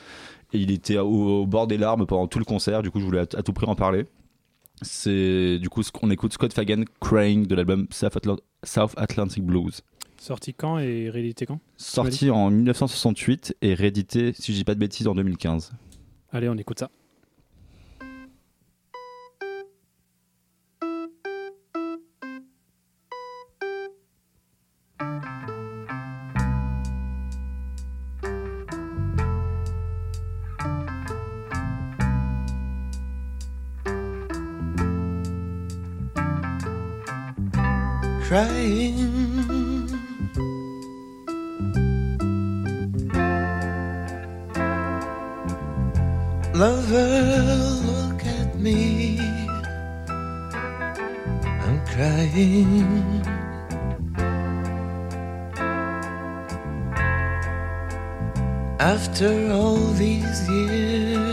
Speaker 5: Et il était au, bord des larmes pendant tout le concert. Du coup, je voulais à tout prix en parler. C'est du coup, qu'on écoute Scott Fagan Crying de l'album South, South Atlantic Blues.
Speaker 1: Sorti quand et réédité quand
Speaker 5: Sorti en 1968 et réédité, si je dis pas de bêtises, en 2015.
Speaker 1: Allez, on écoute ça.
Speaker 8: Crying. Lover, look at me. I'm crying. After all these years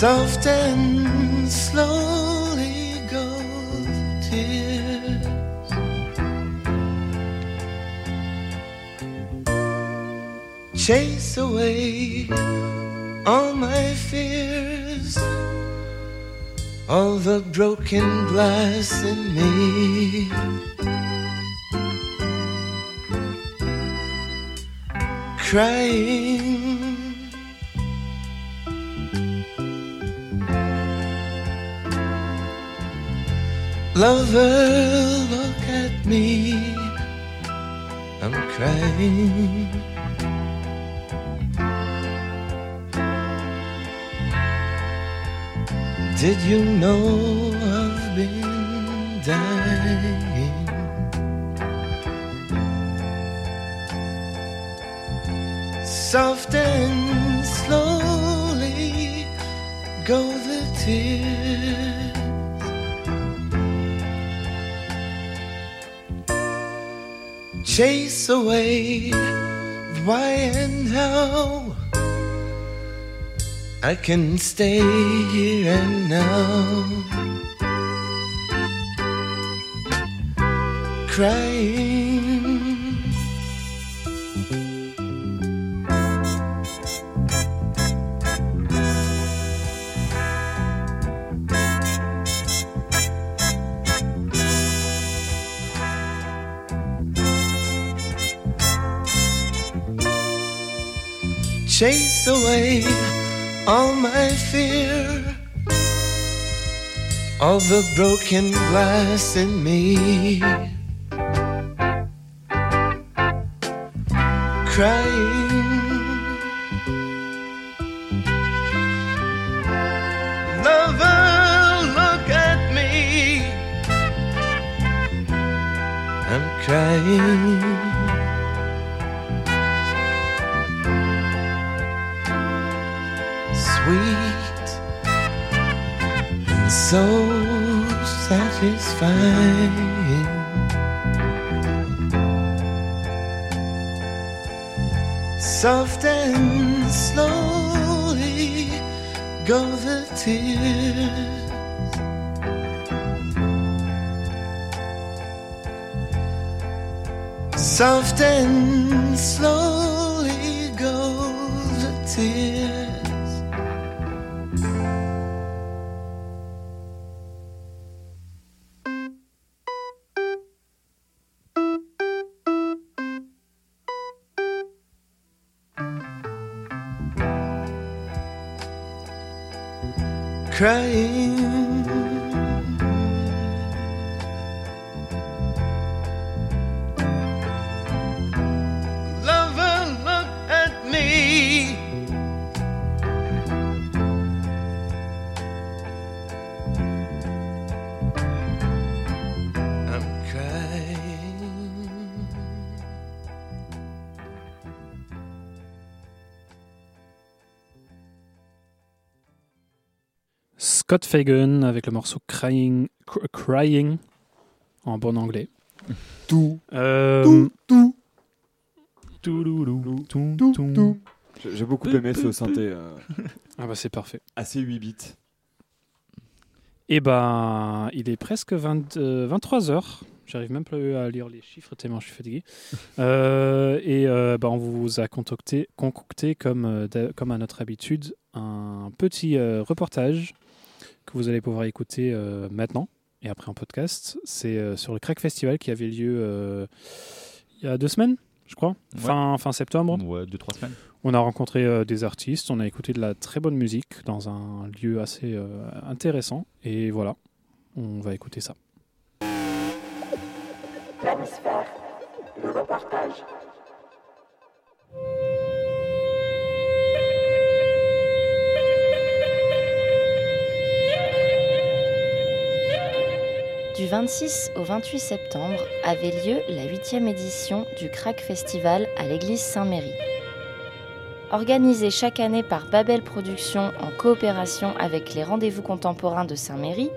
Speaker 8: soft and slowly go the tears. Chase away all my fears all the broken glass in me. Crying. Lover, look at me. I'm crying. Did you know Chase away why and how. I can stay here and now. Crying. Chase away all my fear, all the broken glass in me. Crying, lover, look at me. I'm crying. The tears. Soft and
Speaker 1: Fagan avec le morceau Crying, Cr- Crying en bon anglais.
Speaker 2: Tout.
Speaker 1: Euh,
Speaker 2: Tout, tout.
Speaker 1: tout,
Speaker 2: tout,
Speaker 1: tout.
Speaker 2: tout. J'ai j'ai beaucoup aimé ce synthé euh,
Speaker 1: Ah bah c'est parfait.
Speaker 2: assez 8 bits.
Speaker 1: Et ben, il est presque 20, 23h. J'arrive même plus à lire les chiffres tellement je suis fatigué. Euh, et euh, ben, on vous a concocté, concocté comme, euh, comme à notre habitude, un petit euh, reportage que vous allez pouvoir écouter euh, maintenant et après en podcast. C'est euh, sur le Crack Festival qui avait lieu euh, il y a deux semaines, je crois, fin, fin septembre.
Speaker 5: Ouais, deux, trois semaines.
Speaker 1: On a rencontré euh, des artistes, on a écouté de la très bonne musique dans un lieu assez euh, intéressant. Et voilà, on va écouter ça.
Speaker 9: Planisphère, le reportage.
Speaker 10: Du 26 au 28 septembre avait lieu la huitième édition du Crack Festival à l'église Saint-Méry. Organisé chaque année par Babel Productions en coopération avec les rendez-vous contemporains de Saint-Méry,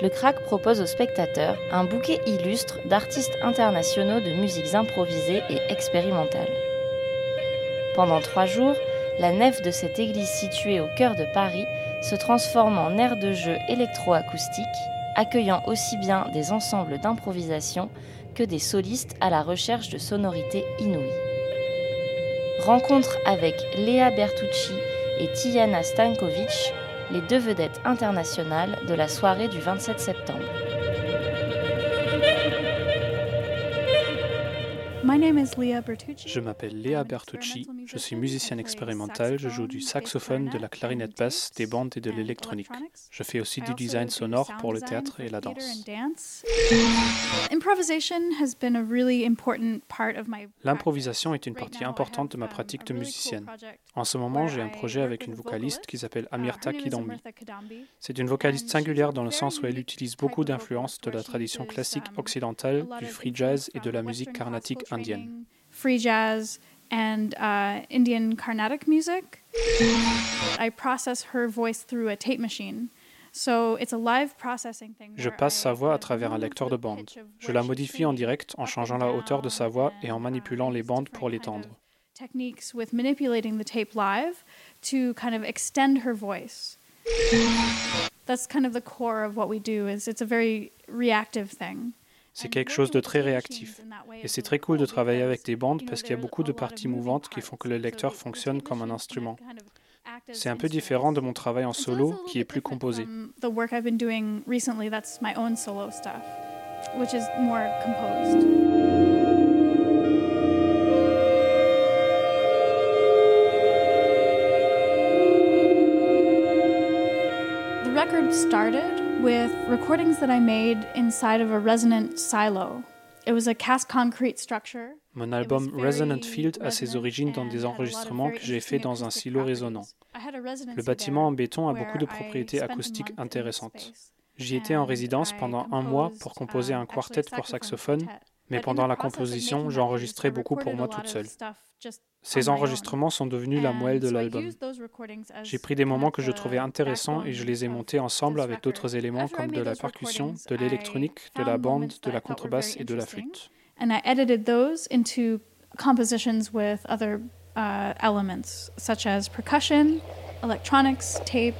Speaker 10: le Crack propose aux spectateurs un bouquet illustre d'artistes internationaux de musiques improvisées et expérimentales. Pendant trois jours, la nef de cette église située au cœur de Paris se transforme en aire de jeu électroacoustique, accueillant aussi bien des ensembles d'improvisation que des solistes à la recherche de sonorités inouïes. Rencontre avec Léa Bertucci et Tiana Stankovic, les deux vedettes internationales de la soirée du 27 septembre.
Speaker 1: Je m'appelle Léa Bertucci, je suis musicienne expérimentale, je joue du saxophone, de la clarinette basse, des bandes et de l'électronique. Je fais aussi du design sonore pour le théâtre et la danse. L'improvisation est une partie importante de ma pratique de musicienne. En ce moment, j'ai un projet avec une vocaliste qui s'appelle Amirta Kidambi. C'est une vocaliste singulière dans le sens où elle utilise beaucoup d'influences de la tradition classique occidentale, du free jazz et de la musique carnatique indienne.
Speaker 11: Free jazz and uh, Indian Carnatic music. I process her voice through a tape machine. So it's a live processing thing.
Speaker 1: Je passe sa voix à travers un lecteur de bande. Je la modifie en direct en changeant la hauteur de sa voix et en manipulant les bandes pour l'étendre.
Speaker 11: Techniques with manipulating the tape live to kind of extend her voice. That's kind of the core of what we do is it's a very reactive thing.
Speaker 1: C'est quelque chose de très réactif. Et c'est très cool de travailler avec des bandes parce qu'il y a beaucoup de parties mouvantes qui font que le lecteur fonctionne comme un instrument. C'est un peu différent de mon travail en solo qui est plus composé.
Speaker 11: The work I've been doing recently, that's my own solo stuff, which is more composed. The record started with recordings that I made inside of a resonant silo. It was a cast concrete structure.
Speaker 1: Mon album Resonant Field a ses origines dans des enregistrements que j'ai faits dans un silo résonnant. Le bâtiment en béton a beaucoup de propriétés acoustiques intéressantes. J'y étais en résidence pendant un mois pour composer un quartet pour saxophone, mais pendant la composition, j'enregistrais beaucoup pour moi toute seule. Ces enregistrements sont devenus la moelle de l'album. J'ai pris des moments que je trouvais intéressants et je les ai montés ensemble avec d'autres éléments comme de la percussion, de l'électronique, de la bande, de la contrebasse et de la flûte.
Speaker 11: And I edited those into compositions with other uh, elements, such as percussion, electronics, tape,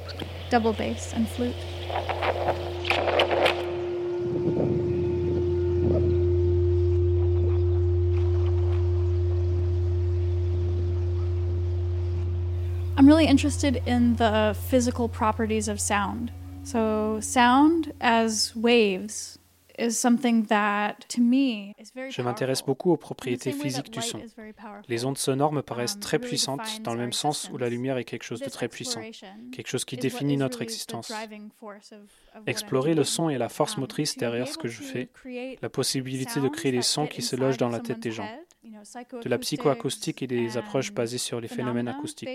Speaker 11: double bass, and flute. I'm really interested in the physical properties of sound. So, sound as waves is something that, to me, is very
Speaker 1: Je m'intéresse beaucoup aux propriétés physiques du son. Les ondes sonores me paraissent très puissantes dans le même sens où la lumière est quelque chose de très puissant, quelque chose qui définit notre existence. Explorer le son et la force motrice derrière ce que je fais, la possibilité de créer des sons qui se logent dans la tête des gens, de la psychoacoustique et des approches basées sur les phénomènes acoustiques.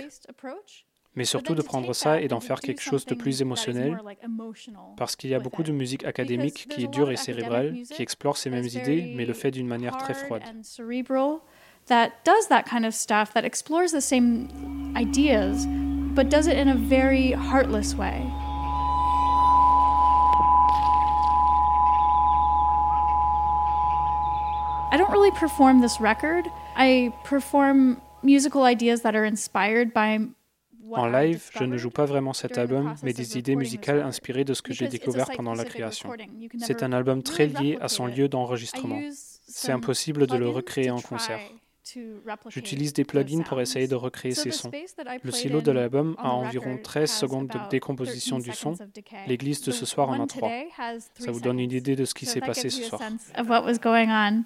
Speaker 1: Mais surtout de prendre ça et d'en faire quelque chose de plus émotionnel, parce qu'il y a beaucoup de musique académique qui est dure et cérébrale, qui explore ces mêmes idées, mais le fait d'une manière très froide.
Speaker 11: and cerebral that does that kind of stuff, that explores the same ideas, but does it in a very heartless way. Really perform this record. I perform musical ideas that are inspired by
Speaker 1: En live, je ne joue pas vraiment cet album, mais des idées musicales inspirées de ce que j'ai découvert pendant la création. C'est un album très lié à son lieu d'enregistrement. C'est impossible de le recréer en concert. J'utilise des plugins pour essayer de recréer ces sons. Le silo de l'album a environ
Speaker 11: record
Speaker 1: 13
Speaker 11: has
Speaker 1: secondes de décomposition
Speaker 11: 13
Speaker 1: du son. L'église de
Speaker 11: The
Speaker 1: ce soir en a 3.
Speaker 11: today has
Speaker 1: Ça vous donne une idée de ce qui s'est passé ce soir.
Speaker 11: sense of what was going on.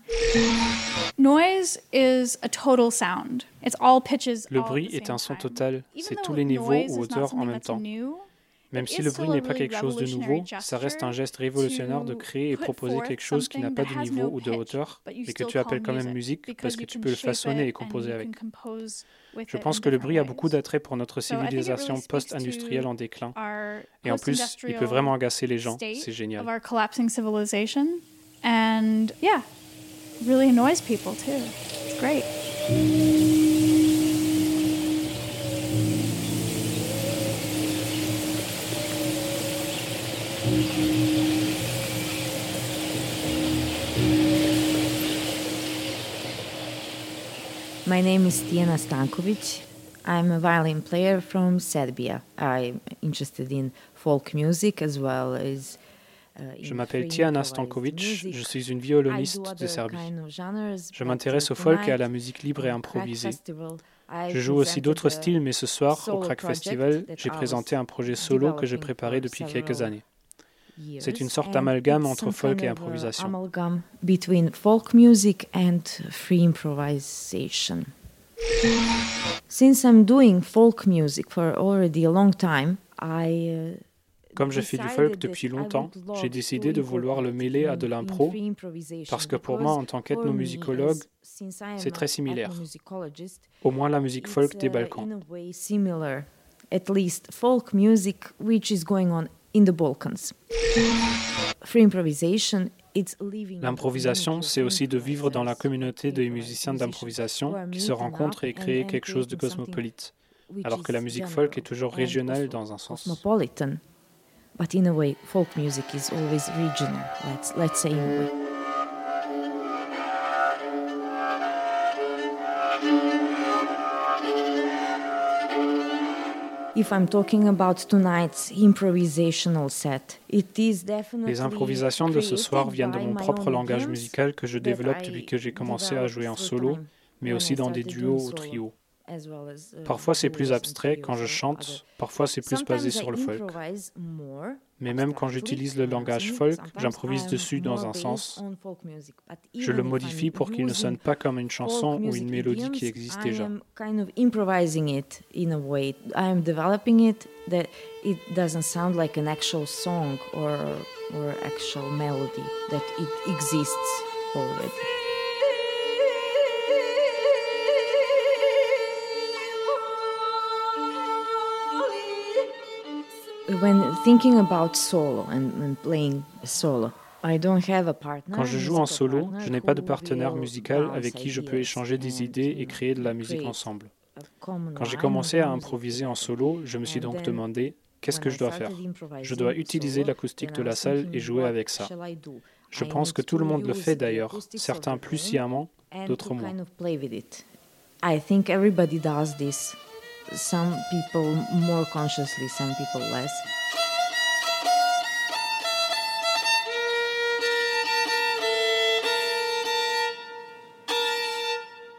Speaker 11: Noise is a total sound. It's all pitches.
Speaker 1: Le bruit est un son total, c'est tous les niveaux ou hauteurs en même temps. Même si le bruit n'est pas quelque chose de nouveau, ça reste un geste révolutionnaire de créer et proposer quelque chose qui n'a pas de niveau ou de hauteur, mais que tu appelles quand même musique parce que tu peux le façonner et composer avec.
Speaker 11: can compose with
Speaker 1: Je pense que le bruit a beaucoup d'attrait pour notre civilisation post-industrielle en déclin. Et en plus, il peut vraiment agacer les gens. C'est génial.
Speaker 11: And yeah, really annoys people too. It's great.
Speaker 12: My name is Tijana Stankovic. I'm a violin player from Serbia. I'm interested in folk music as well as
Speaker 1: Je m'appelle Tiana Stankovic, je suis une violoniste de Serbie. Je m'intéresse au folk et à la musique libre et improvisée. Je joue aussi d'autres styles, mais ce soir, au Crack Festival, j'ai présenté un projet solo que j'ai préparé depuis quelques années. C'est une sorte d'amalgame entre folk et
Speaker 12: uh,
Speaker 1: improvisation.
Speaker 12: amalgam between folk music and free improvisation. Since I'm doing folk music for already a long time, I uh,
Speaker 1: Comme je fais du folk depuis longtemps, j'ai décidé de vouloir le mêler à de l'impro parce que pour moi, en tant qu'ethnomusicologue, c'est très similaire. Au moins la musique folk des Balkans.
Speaker 12: In the Balkans. Free improvisation,
Speaker 1: L'improvisation, c'est aussi de vivre dans la communauté des musiciens d'improvisation qui se rencontrent et créent quelque chose de cosmopolite, alors que la musique folk est toujours régionale dans un sens.
Speaker 12: Cosmopolitan, but in a way, folk music is always regional. Let's let's say in a way.
Speaker 1: Les improvisations de ce soir viennent de mon propre langage musical que je développe depuis que j'ai commencé à jouer en solo, mais aussi dans des duos ou trios.
Speaker 12: Uh,
Speaker 1: Parfois c'est plus abstrait quand je chante, parfois c'est plus basé sur le folk. Mais même quand j'utilise le langage folk, j'improvise dessus dans un sens. Je le modifie pour qu'il ne sonne pas comme une chanson ou une mélodie qui existe déjà.
Speaker 12: am kind of improvising it in a way. I am developing it that it doesn't sound like an actual song or or actual melody that it exists already.
Speaker 1: Quand je joue en solo, je n'ai pas de partenaire musical avec qui je peux échanger des idées et créer de la musique ensemble. Quand j'ai commencé à improviser en solo, je me suis donc demandé qu'est-ce que
Speaker 12: I
Speaker 1: je dois faire? Je dois utiliser l'acoustique de
Speaker 12: I
Speaker 1: la salle et jouer avec ça. Je pense que tout le monde le fait d'ailleurs, certains plus sciemment, d'autres moins.
Speaker 12: Kind of play with it. I think everybody does this. Some people more consciously, some people less.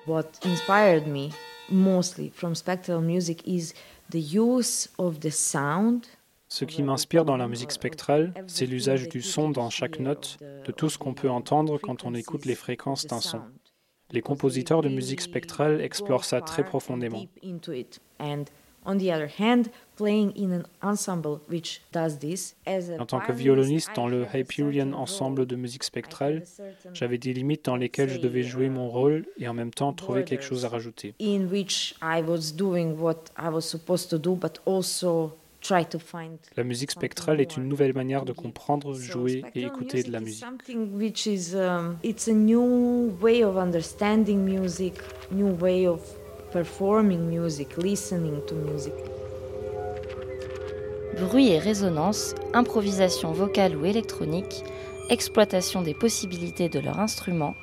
Speaker 12: What inspired me mostly from spectral music is the use of the sound
Speaker 1: Ce qui m'inspire dans la musique spectrale, c'est l'usage du son dans chaque note, de tout ce qu'on peut entendre quand on écoute les fréquences d'un son. Les compositeurs de musique spectrale explorent ça très profondément. En tant que violoniste
Speaker 12: I
Speaker 1: dans le Hyperion ensemble de musique spectrale, j'avais des limites dans lesquelles je devais jouer mon rôle et en même temps trouver quelque chose à rajouter. La musique spectrale est une nouvelle manière de comprendre, jouer et écouter de la musique.
Speaker 12: um, it's a new way of understanding music, new way of performing music, listening to music.
Speaker 10: Bruit et résonance, improvisation vocale ou électronique, exploitation des possibilités de leur instrument,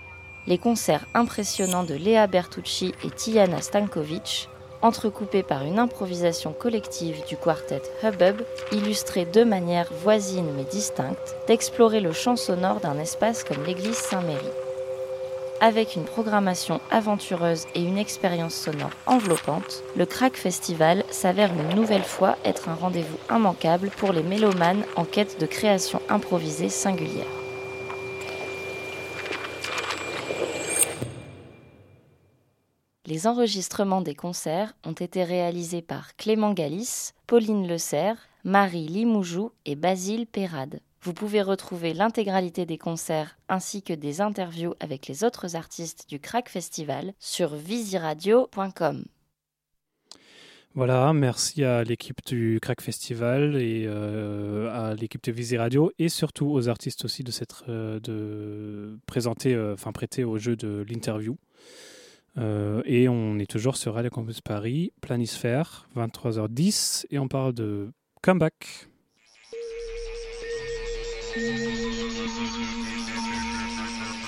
Speaker 10: les concerts impressionnants de Léa Bertucci et Tijana Stankovic, entrecoupés par une improvisation collective du quartet Hubbub, illustraient de manière voisine mais distincte d'explorer le champ sonore d'un espace comme l'église Saint-Méry. Avec une programmation aventureuse et une expérience sonore enveloppante, le Crack Festival s'avère une nouvelle fois être un rendez-vous immanquable pour les mélomanes en quête de création improvisée singulière. Les enregistrements des concerts ont été réalisés par Clément Galis, Pauline Le Serre, Marie Limoujou et Basile Perrade. Vous pouvez retrouver l'intégralité des concerts ainsi que des interviews avec les autres artistes du Crack Festival sur visiradio.com.
Speaker 1: Voilà, merci à l'équipe du Crack Festival et euh, à l'équipe de Visi Radio et surtout aux artistes aussi de s'être euh, présenter, euh, enfin prêter au jeu de l'interview. Euh, et on est toujours sur Radio Campus Paris, Planisphère, 23h10 et on parle de comeback.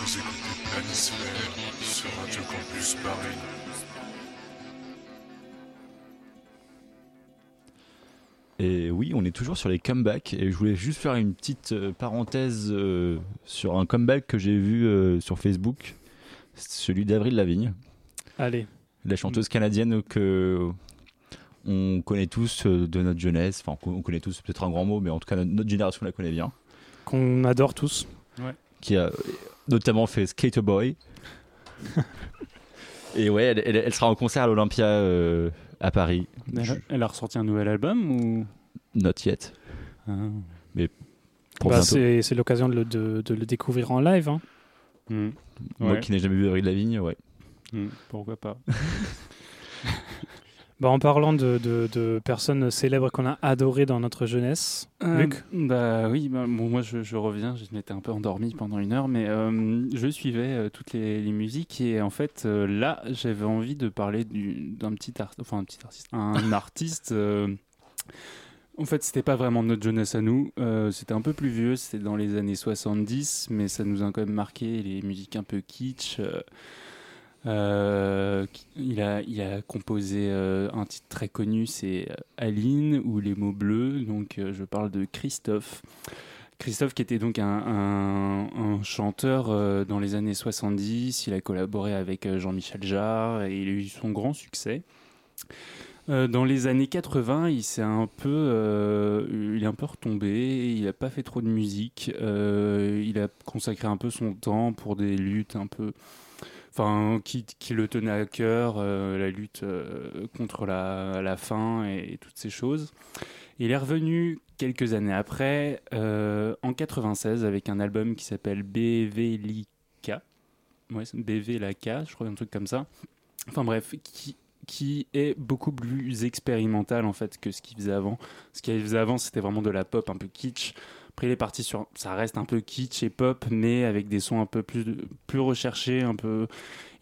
Speaker 13: Vous écoutez Planisphère sur Radio Campus Paris.
Speaker 5: Et oui, on est toujours sur les comebacks. Et je voulais juste faire une petite euh, parenthèse euh, sur un comeback que j'ai vu euh, sur Facebook. Celui d'Avril Lavigne.
Speaker 1: Allez.
Speaker 5: La chanteuse canadienne que on connaît tous euh, de notre jeunesse. Enfin, on connaît tous, c'est peut-être un grand mot, mais en tout cas, notre, génération la connaît bien.
Speaker 1: Qu'on adore tous.
Speaker 14: Ouais.
Speaker 5: Qui a notamment fait Skater Boy. Et ouais, elle, elle- elle sera en concert à l'Olympia euh, à Paris.
Speaker 14: Elle a, elle a ressorti un nouvel album ou?
Speaker 5: Not yet.
Speaker 14: Ah.
Speaker 5: Mais pour
Speaker 1: Bah,
Speaker 5: bientôt.
Speaker 1: c'est c'est l'occasion de, le- de- de le découvrir en live. hein.
Speaker 14: Hmm.
Speaker 5: Moi
Speaker 14: Ouais.
Speaker 5: qui n'ai jamais vu Avril Lavigne, ouais.
Speaker 14: Hmm, Pourquoi pas
Speaker 1: Bah, en parlant de, de- de personnes célèbres qu'on a adorées dans notre jeunesse,
Speaker 14: Euh,
Speaker 1: Luc
Speaker 14: Bah oui, bah, bon, moi je, je reviens, je m'étais un peu endormi pendant une heure, mais euh, je suivais euh, toutes les, les musiques et en fait euh, là j'avais envie de parler du- d'un petit, art- enfin, un petit artiste, un artiste. euh, en fait, c'était pas vraiment notre jeunesse à nous, euh, c'était un peu plus vieux, c'était dans les années 70, mais ça nous a quand même marqué les musiques un peu kitsch. euh, euh, il, a, composé euh, un titre très connu, c'est euh, Aline ou Les mots bleus. Donc je parle de Christophe. Christophe qui était donc un, chanteur dans les années 70. Il a collaboré avec Jean-Michel Jarre et il a eu son grand succès. Dans les années 80, il s'est un peu, il est un peu retombé. Il n'a pas fait trop de musique. Il a consacré un peu son temps pour des luttes un peu, qui, le tenaient à cœur, euh, la lutte euh, contre la, la faim et, toutes ces choses. Il est revenu quelques années après, euh, en 96, avec un album qui s'appelle BV Lika. Ouais, c'est BV Laka, je crois, un truc comme ça. Enfin bref, qui, qui est beaucoup plus expérimental en fait que ce qu'il faisait avant. Ce qu'il faisait avant, c'était vraiment de la pop un peu kitsch. Après, il est parti sur. Ça reste un peu kitsch et pop, mais avec des sons un peu plus, plus recherchés. Un peu...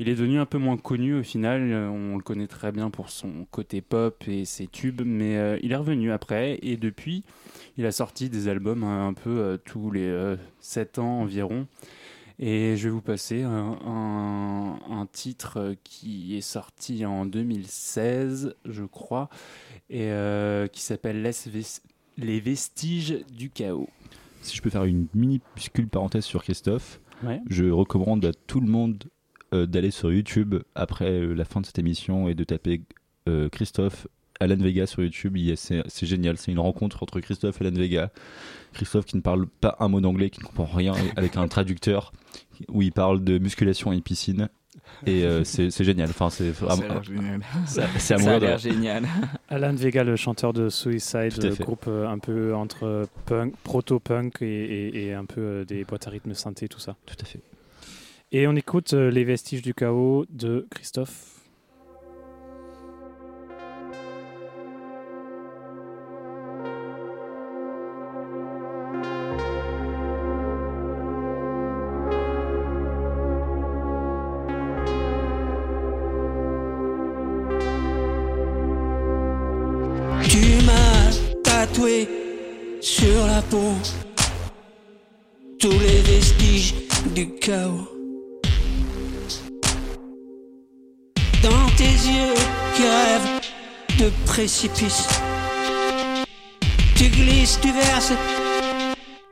Speaker 14: Il est devenu un peu moins connu au final. Euh, On le connaît très bien pour son côté pop et ses tubes, mais euh, il est revenu après. Et depuis, il a sorti des albums un, un peu euh, tous les 7 ans environ. Et je vais vous passer un, un- titre euh, qui est sorti en 2016, je crois, et euh, qui s'appelle Les, Ves- Les vestiges du chaos.
Speaker 5: Si je peux faire une minuscule parenthèse sur Christophe,
Speaker 14: Ouais.
Speaker 5: je recommande à tout le monde euh, d'aller sur YouTube après euh, la fin de cette émission et de taper euh, Christophe Alan Vega sur YouTube. Il y a- C'est c'est génial, c'est une rencontre entre Christophe et Alan Vega. Christophe qui ne parle pas un mot d'anglais, qui ne comprend rien avec un traducteur, où il parle de musculation et piscine. Et euh, c'est génial. Enfin, c'est à
Speaker 7: Ça a
Speaker 5: mourir de
Speaker 7: génial.
Speaker 1: Alan Vega, le chanteur de Suicide,
Speaker 5: à
Speaker 1: groupe euh, un peu entre punk, proto-punk et, et- et un peu euh, des boîtes à rythme synthé, tout ça.
Speaker 5: Tout à fait.
Speaker 1: Et on écoute euh, Les vestiges du chaos de Christophe.
Speaker 8: Dans tes yeux qui rêvent de précipice, tu glisses, tu verses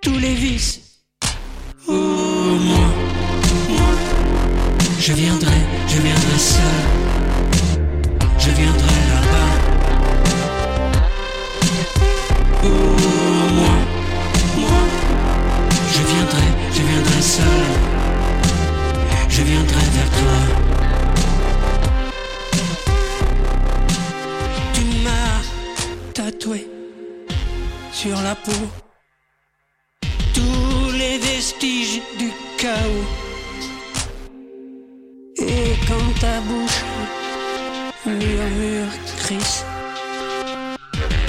Speaker 8: tous les vices. Oh, moi, moi, je viendrai, je viendrai seul. Je viendrai là-bas. Oh, moi, moi, je viendrai, je viendrai seul. Je viendrai vers toi. Tu m'as tatoué
Speaker 15: sur la peau tous les vestiges du chaos. Et quand ta bouche murmure Chris,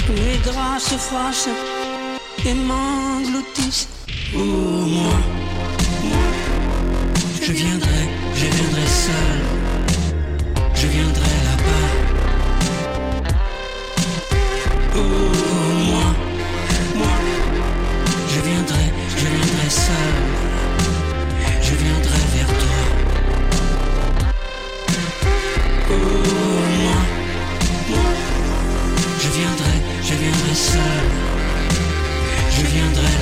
Speaker 15: les draps se froissent et m'engloutissent. Oh, moi, moi, je viendrai, je viendrai seul, je viendrai là-bas. Oh, moi, moi, je viendrai, je viendrai seul, je viendrai vers toi. Oh, moi, moi, je viendrai, je viendrai seul, je viendrai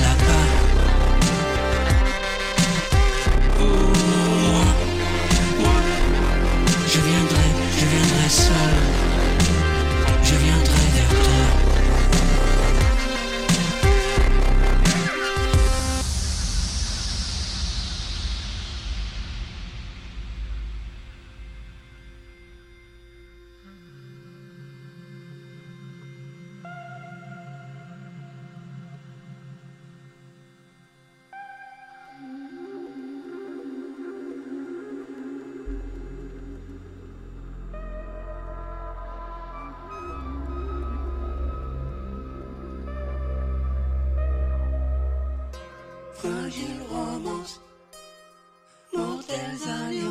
Speaker 16: Roger Ramos, mortels
Speaker 1: aliens.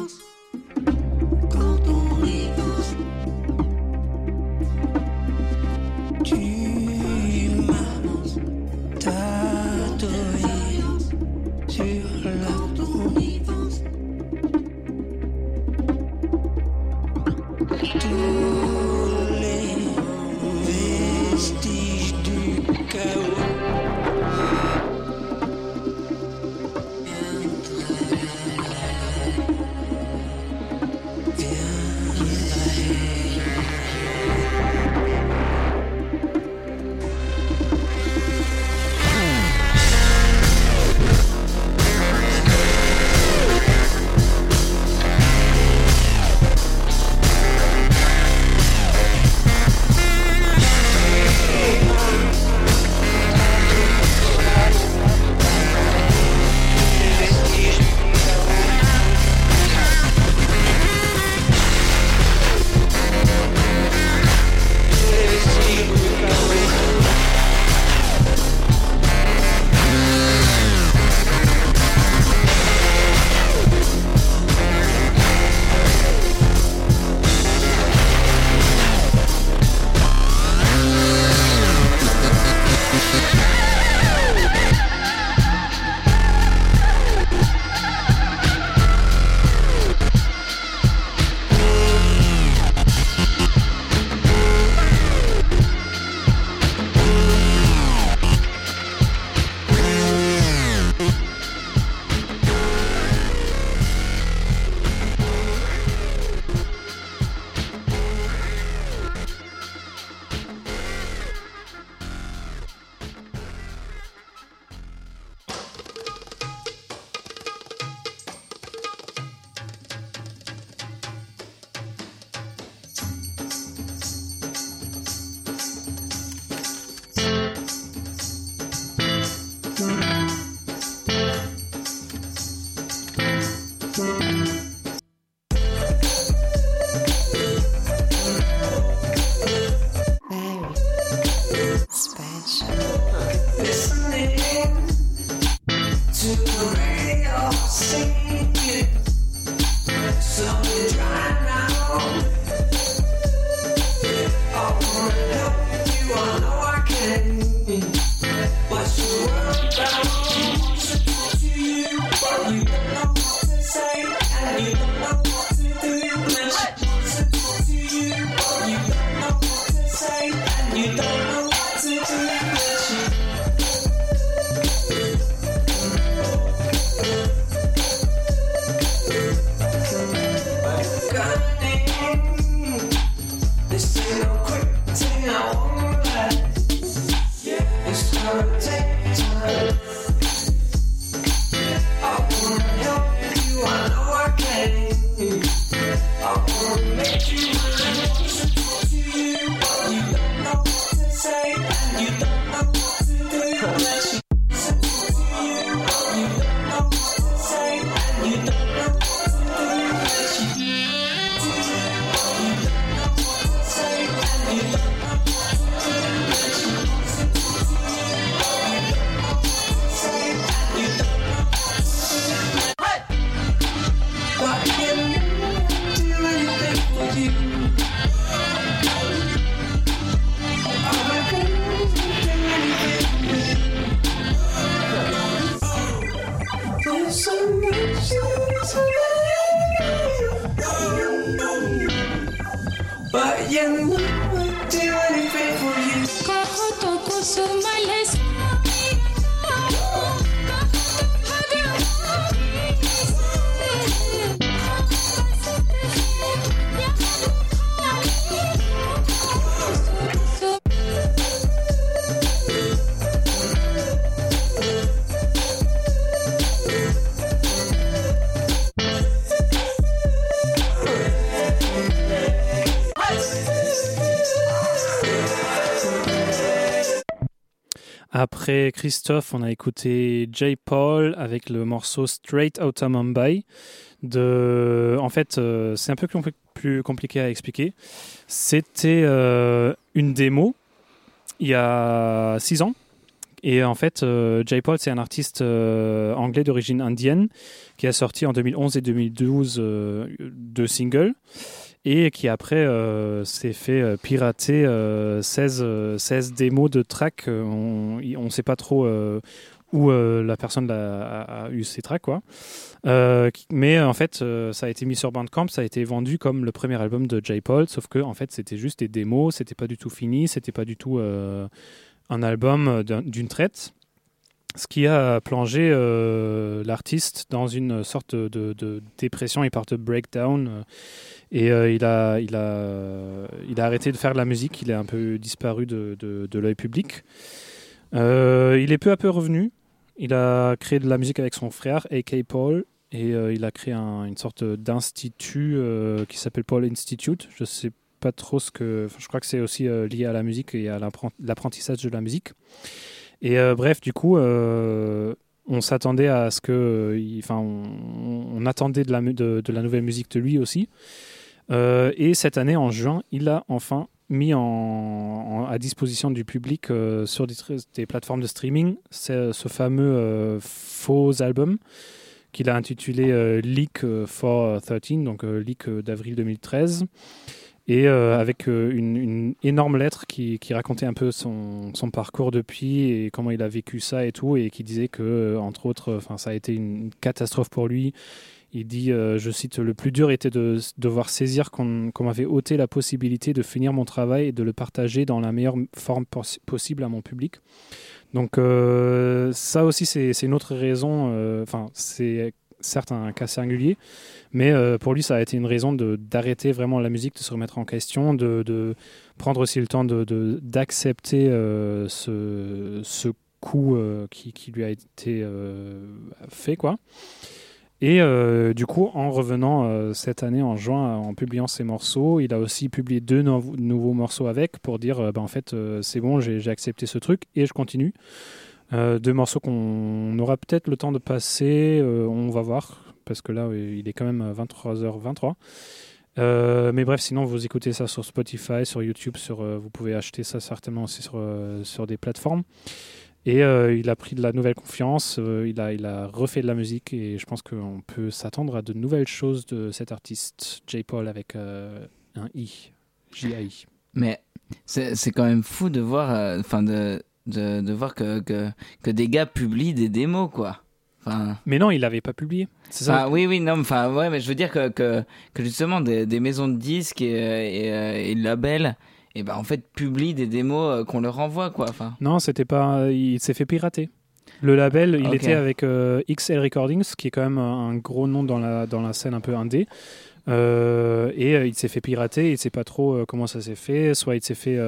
Speaker 1: Christophe, on a écouté J. Paul avec le morceau Straight Outta Mumbai. De... En fait, euh, c'est un peu plus compliqué à expliquer. C'était euh, une démo il y a six ans. Et en fait, euh, J. Paul, c'est un artiste anglais d'origine indienne qui a sorti en 2011 et 2012 euh, deux singles et qui après euh, s'est fait euh, pirater euh, 16, euh, 16 démos de tracks. On ne sait pas trop où la personne a, eu ces tracks. Mais en fait, ça a été mis sur Bandcamp, ça a été vendu comme le premier album de J. Paul, sauf que en fait, c'était juste des démos, c'était pas du tout fini, c'était pas du tout un album d'un- d'une traite. Ce qui a plongé l'artiste dans une sorte de, de- dépression et part de breakdown. Et euh, il, a, il, a, il a arrêté de faire de la musique, il est un peu disparu de, de, l'œil public. Euh, il est peu à peu revenu. Il a créé de la musique avec son frère, A.K. Paul, et euh, il a créé un- une sorte d'institut qui s'appelle Paul Institute. Je sais pas trop ce que. enfin, je crois que c'est aussi lié à la musique et à l'appren- l'apprentissage de la musique. Et bref, du coup, on s'attendait à ce que. Enfin, on, attendait de la, de la nouvelle musique de lui aussi. Euh, et cette année, en juin, il a enfin mis à disposition du public euh, sur des, plateformes de streaming ce, fameux euh, faux album qu'il a intitulé Leak for 13, donc Leak d'avril 2013. Et avec une, énorme lettre qui, racontait un peu son, son parcours depuis et comment il a vécu ça et tout, et qui disait que, entre autres, ça a été une catastrophe pour lui. Il dit, euh, je cite, le plus dur était de devoir saisir qu'on qu'on m'avait ôté la possibilité de finir mon travail et de le partager dans la meilleure forme pos- possible à mon public. Donc euh, ça aussi, c'est une autre raison, euh, enfin, c'est certes un cas singulier, mais pour lui, ça a été une raison de- d'arrêter vraiment la musique, de se remettre en question, de, de prendre aussi le temps d'accepter de, euh, ce, ce coup qui, qui lui a été fait, quoi. Et euh, du coup, en revenant euh, cette année en juin, en publiant ses morceaux, il a aussi publié deux nou- nouveaux morceaux avec pour dire, euh, ben, en fait, euh, c'est bon, j'ai accepté ce truc et je continue. Deux morceaux qu'on aura peut-être le temps de passer, on va voir, parce que là, il est quand même 23h23. Euh, mais bref, sinon, vous écoutez ça sur Spotify, sur YouTube, sur, vous pouvez acheter ça certainement aussi sur des plateformes. Et euh, il a pris de la nouvelle confiance, euh, il, a, il a refait de la musique et je pense qu'on peut s'attendre à de nouvelles choses de cet artiste, J. Paul, avec euh, un I, J-A-I.
Speaker 7: Mais c'est quand même fou de voir, enfin de, de, de voir que, que, que des gars publient des démos, quoi. Enfin,
Speaker 1: Mais non, il l'avait pas publié. Ça?
Speaker 7: Ah, oui, oui, non, enfin, ouais, mais je veux dire que, que, que justement des, des maisons de disques et, et, et labels, et ben en fait publient des démos euh, qu'on leur envoie, quoi. Enfin,
Speaker 1: Non, c'était pas. Il s'est fait pirater. Le label, il était avec euh, XL Recordings, qui est quand même un gros nom dans la, dans la scène un peu indé. Euh, et euh, il s'est fait pirater, il sait pas trop comment ça s'est fait. Soit il s'est fait.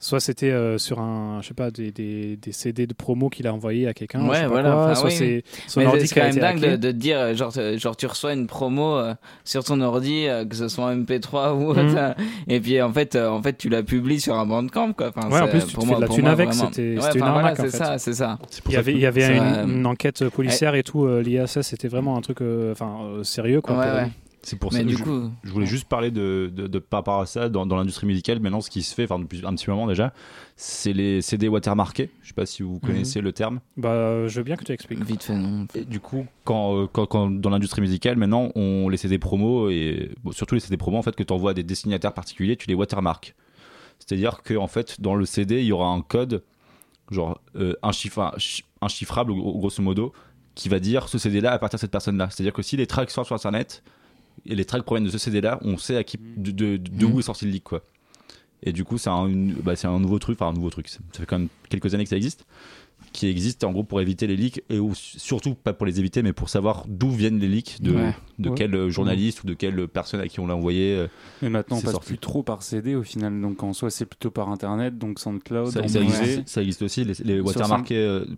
Speaker 1: Euh, soit c'était euh, sur un, je sais pas, des, des, des CD de promo qu'il a envoyé à quelqu'un.
Speaker 7: ouais, voilà.
Speaker 1: quoi,
Speaker 7: enfin,
Speaker 1: soit
Speaker 7: oui,
Speaker 1: c'est son
Speaker 7: Mais
Speaker 1: ordi
Speaker 7: c'est quand
Speaker 1: a
Speaker 7: même dingue de, de te dire, euh, genre, euh, genre tu reçois une promo euh, sur ton ordi, euh, que ce soit en MP3 ou
Speaker 1: Mhm.
Speaker 7: autre, et puis en fait, euh, en fait, tu la publies sur un bandcamp, quoi. Enfin,
Speaker 1: Ouais, en plus, tu
Speaker 7: pour
Speaker 1: te
Speaker 7: moi-
Speaker 1: fais de la thune
Speaker 7: moi,
Speaker 1: avec,
Speaker 7: vraiment.
Speaker 1: c'était
Speaker 7: Ouais,
Speaker 1: c'était une
Speaker 7: voilà,
Speaker 1: arnaque. en
Speaker 7: c'est
Speaker 1: fait.
Speaker 7: ça, c'est ça.
Speaker 1: Il y avait, il y avait une,
Speaker 7: euh,
Speaker 1: une enquête policière et tout euh, lié à ça. C'était vraiment un truc euh, enfin, euh, sérieux. Quoi,
Speaker 5: C'est pour
Speaker 7: Mais
Speaker 5: ça
Speaker 7: du
Speaker 5: je,
Speaker 7: coup-
Speaker 5: je voulais juste parler de, de, de par rapport à ça dans, dans l'industrie musicale. Maintenant, ce qui se fait, enfin depuis un petit moment déjà, c'est les CD watermarkés. Je sais pas si vous connaissez le terme.
Speaker 1: Bah, je veux bien que tu expliques.
Speaker 7: Vite fait, non.
Speaker 5: Et du coup, quand, euh, quand, quand dans l'industrie musicale, maintenant, on les CD promos et bon, surtout les CD promos en fait que tu envoies à des destinataires particuliers, tu les watermarks. C'est-à-dire que en fait, dans le CD, il y aura un code, genre euh, un chiffre, un chi- inchiffrable gros- grosso modo, qui va dire ce CD-là appartient à cette personne-là. C'est-à-dire que si les tracks sortent sur Internet et les tracks proviennent de ce CD-là, on sait à qui, de, de, de où est sorti le leak, quoi. Et du coup, c'est un, bah, un nouveau truc, enfin un nouveau truc. Ça fait quand même quelques années que ça existe, qui existe en gros pour éviter les leaks et ou, surtout pas pour les éviter, mais pour savoir d'où viennent les leaks, de,
Speaker 14: Ouais.
Speaker 5: de
Speaker 14: Ouais.
Speaker 5: quel euh, journaliste ou de quelle personne à qui on l'a envoyé. euh,
Speaker 14: Mais maintenant, on
Speaker 5: c'est
Speaker 14: passe
Speaker 5: sorti.
Speaker 14: plus trop par CD au final. Donc en soi, c'est plutôt par internet. Donc SoundCloud,
Speaker 5: Ça, existe,
Speaker 14: musée.
Speaker 5: ça existe aussi, les, les euh,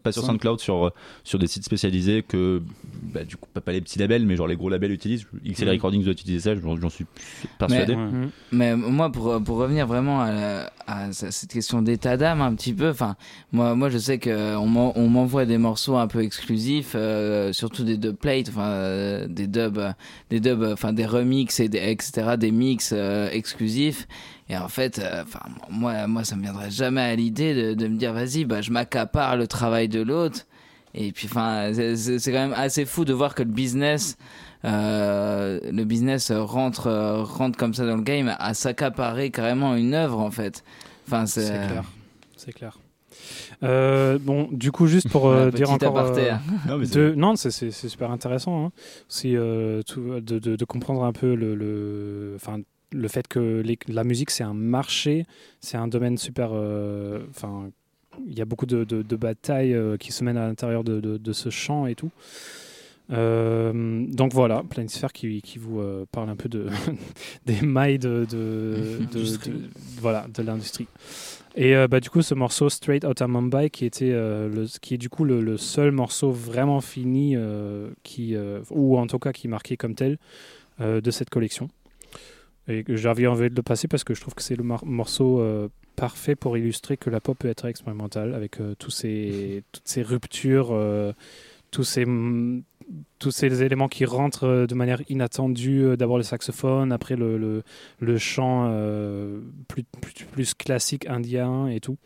Speaker 5: pas sur
Speaker 14: Sound-
Speaker 5: SoundCloud, sur, sur des sites spécialisés que, bah, du coup, pas, pas les petits labels, mais genre les gros labels utilisent. XL. Recordings doit utiliser ça, j'en suis persuadé.
Speaker 7: Mais, mais moi, pour, pour revenir vraiment à, la- à ce- cette question d'état d'âme un petit peu, enfin, moi, moi, je sais que on m'en- on m'envoie des morceaux un peu exclusifs, euh, surtout des dub plates, enfin, euh, des dubs, euh, des dubs, enfin, des remixes et des, etc., des mix exclusifs. Et en fait, enfin, moi, moi, ça me viendrait jamais à l'idée de, de me dire, vas-y, bah, je m'accapare le travail de l'autre. Et puis, enfin, c'est- quand même assez fou de voir que le business, euh, le business rentre, euh, rentre comme ça dans le game à s'accaparer carrément une œuvre en fait. Enfin, C'est
Speaker 1: clair. C'est clair. Euh, bon, du coup, juste pour euh, dire encore. euh.
Speaker 5: Non,
Speaker 1: de- non, c'est super intéressant. Hein. Euh, tout- de, de- de comprendre un peu le, le, enfin, le fait que les- la musique, c'est un marché, c'est un domaine super. Enfin, il y a beaucoup de, batailles qui se mènent à l'intérieur de, ce champ et tout. Euh, donc voilà, Planisphère qui, qui vous euh, parle un peu de, des mailles de, de, de-
Speaker 7: Industrie.
Speaker 1: de- voilà, de l'industrie. Et euh, bah, du coup, ce morceau Straight Outta Mumbai, qui, était, euh, le, qui est du coup le, seul morceau vraiment fini, euh, qui, ou en tout cas qui est marqué comme tel, de cette collection. Et j'avais envie de le passer parce que je trouve que c'est le morceau parfait pour illustrer que la pop peut être expérimentale avec tous ces, toutes ces ruptures, tous ces, mm, tous ces éléments qui rentrent euh, de manière inattendue. Euh, D'abord le saxophone, après le, le, le chant euh, plus, plus, plus classique indien et tout.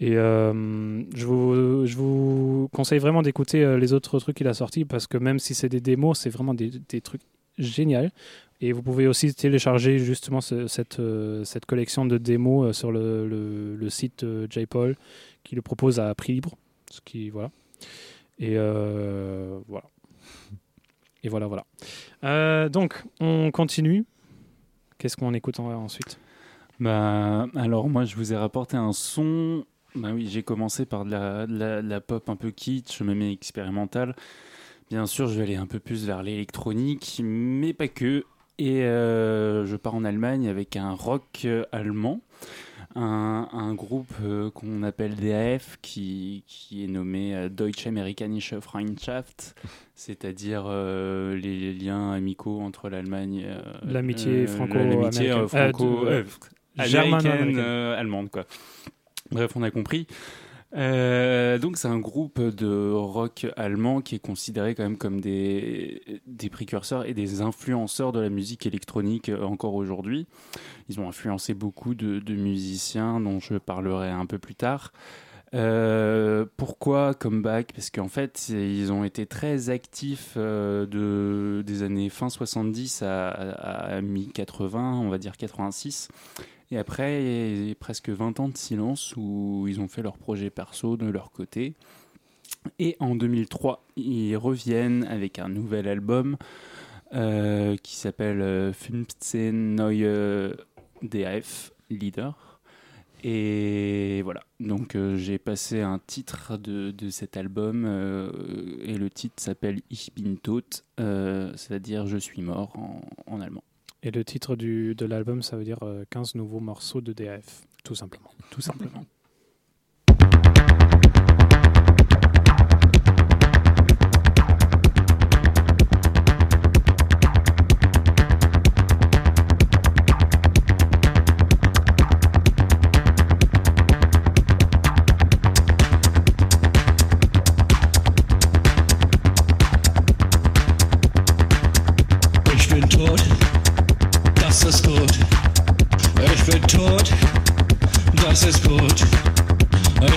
Speaker 1: Et je, vous, je vous conseille vraiment d'écouter les autres trucs qu'il a sortis parce que même si c'est des démos, c'est vraiment des, des trucs géniaux. Et vous pouvez aussi télécharger justement ce- cette, cette collection de démos sur le, le, le site J-Paul qui le propose à prix libre. Ce qui, voilà. Et voilà. Et voilà, voilà. Euh, donc, on continue. Qu'est-ce qu'on écoute en- ensuite?
Speaker 14: Bah, alors moi, je vous ai rapporté un son. Bah oui, j'ai commencé par de la, pop un peu kitsch, je me mets expérimental. Bien sûr, je vais aller un peu plus vers l'électronique, mais pas que. Et euh, je pars en Allemagne avec un rock euh, allemand, un, un groupe euh, qu'on appelle DAF, qui, qui est nommé euh, Deutsche Amerikanische Freundschaft, c'est-à-dire euh, les liens amicaux entre l'Allemagne,
Speaker 1: L'amitié franco-américaine.
Speaker 14: l'amitié, franco,
Speaker 1: de-
Speaker 14: euh,
Speaker 1: germano-américaine.
Speaker 14: américaine, euh, allemande quoi. Bref, on a compris. Euh, donc c'est un groupe de rock allemand qui est considéré quand même comme des, des précurseurs et des influenceurs de la musique électronique euh, encore aujourd'hui. Ils ont influencé beaucoup de, de musiciens dont je parlerai un peu plus tard. Euh, pourquoi comeback? Parce qu'en fait, ils ont été très actifs euh, de, des années fin 70 à, à, à mi-80, on va dire 86. Et après, il y a presque 20 ans de silence où ils ont fait leur projet perso de leur côté. Et en 2003, ils reviennent avec un nouvel album euh, qui s'appelle euh, 15 Neue DAF Leader. Et voilà, donc euh, j'ai passé un titre de, de cet album euh, et le titre s'appelle Ich bin tot, euh, c'est-à-dire je suis mort en allemand.
Speaker 1: Et le titre du, de l'album, ça veut dire euh, 15 nouveaux morceaux de DAF, tout simplement.
Speaker 14: Tout simplement.
Speaker 8: das ist gut.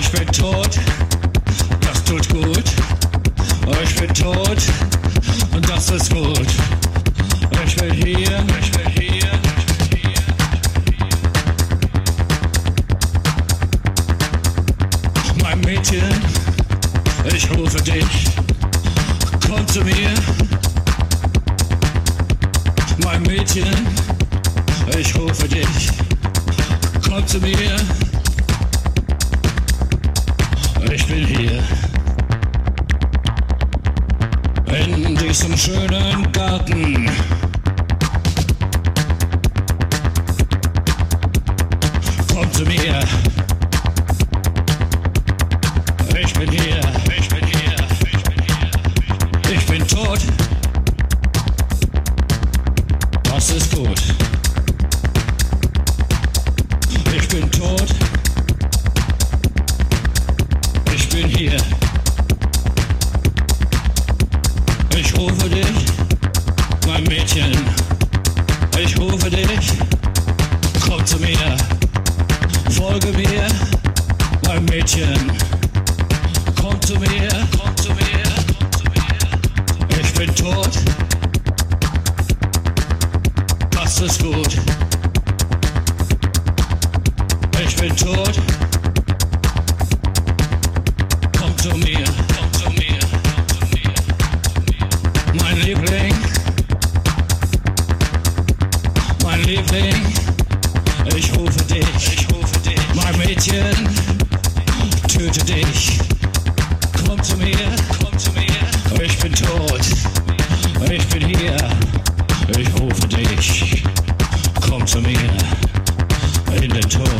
Speaker 8: Ich bin tot, das tut gut. Ich bin tot und das ist gut. Ich bin hier, ich bin hier. Mein Mädchen, ich rufe dich.
Speaker 17: Komm zu mir. Mein Mädchen, ich rufe dich. Komm zu mir. Ich bin hier. In diesem schönen Garten. Komm zu mir. ich rufe dich, komm zu mir in den Turm.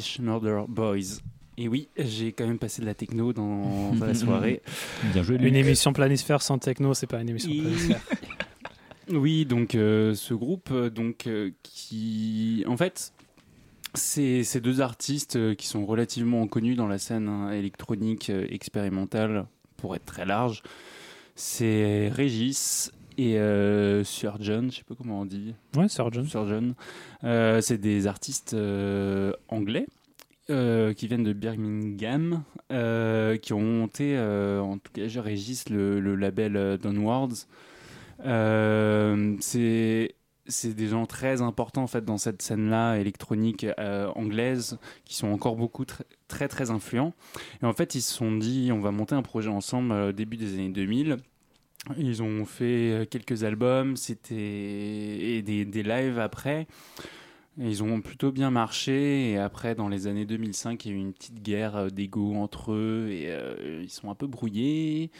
Speaker 14: British Murder Boys. Et oui, j'ai quand même passé de la techno dans, dans la soirée.
Speaker 5: Bien joué,
Speaker 1: Une émission planisphère sans techno, c'est pas une émission
Speaker 14: Et-
Speaker 1: planisphère.
Speaker 14: Oui, donc euh, ce groupe, euh, donc euh, qui, en fait, c'est ces deux artistes euh, qui sont relativement connus dans la scène hein, électronique euh, expérimentale, pour être très large. C'est Régis et euh, Surgeon, je sais pas comment on dit.
Speaker 1: Ouais, Surgeon.
Speaker 14: Surgeon. Euh, c'est des artistes euh, anglais. euh, qui viennent de Birmingham, euh, qui ont monté, en tout cas, je Régis, le, le label Downwards. C'est c'est des gens très importants en fait dans cette scène-là électronique euh, anglaise qui sont encore beaucoup tr- très très influents. Et en fait, ils se sont dit on va monter un projet ensemble euh, début des années 2000. Ils ont fait euh, quelques albums, c'était et des, des lives après. Ils ont plutôt bien marché et après dans les années 2005 il y a eu une petite guerre euh, d'ego entre eux et euh, ils sont un peu brouillés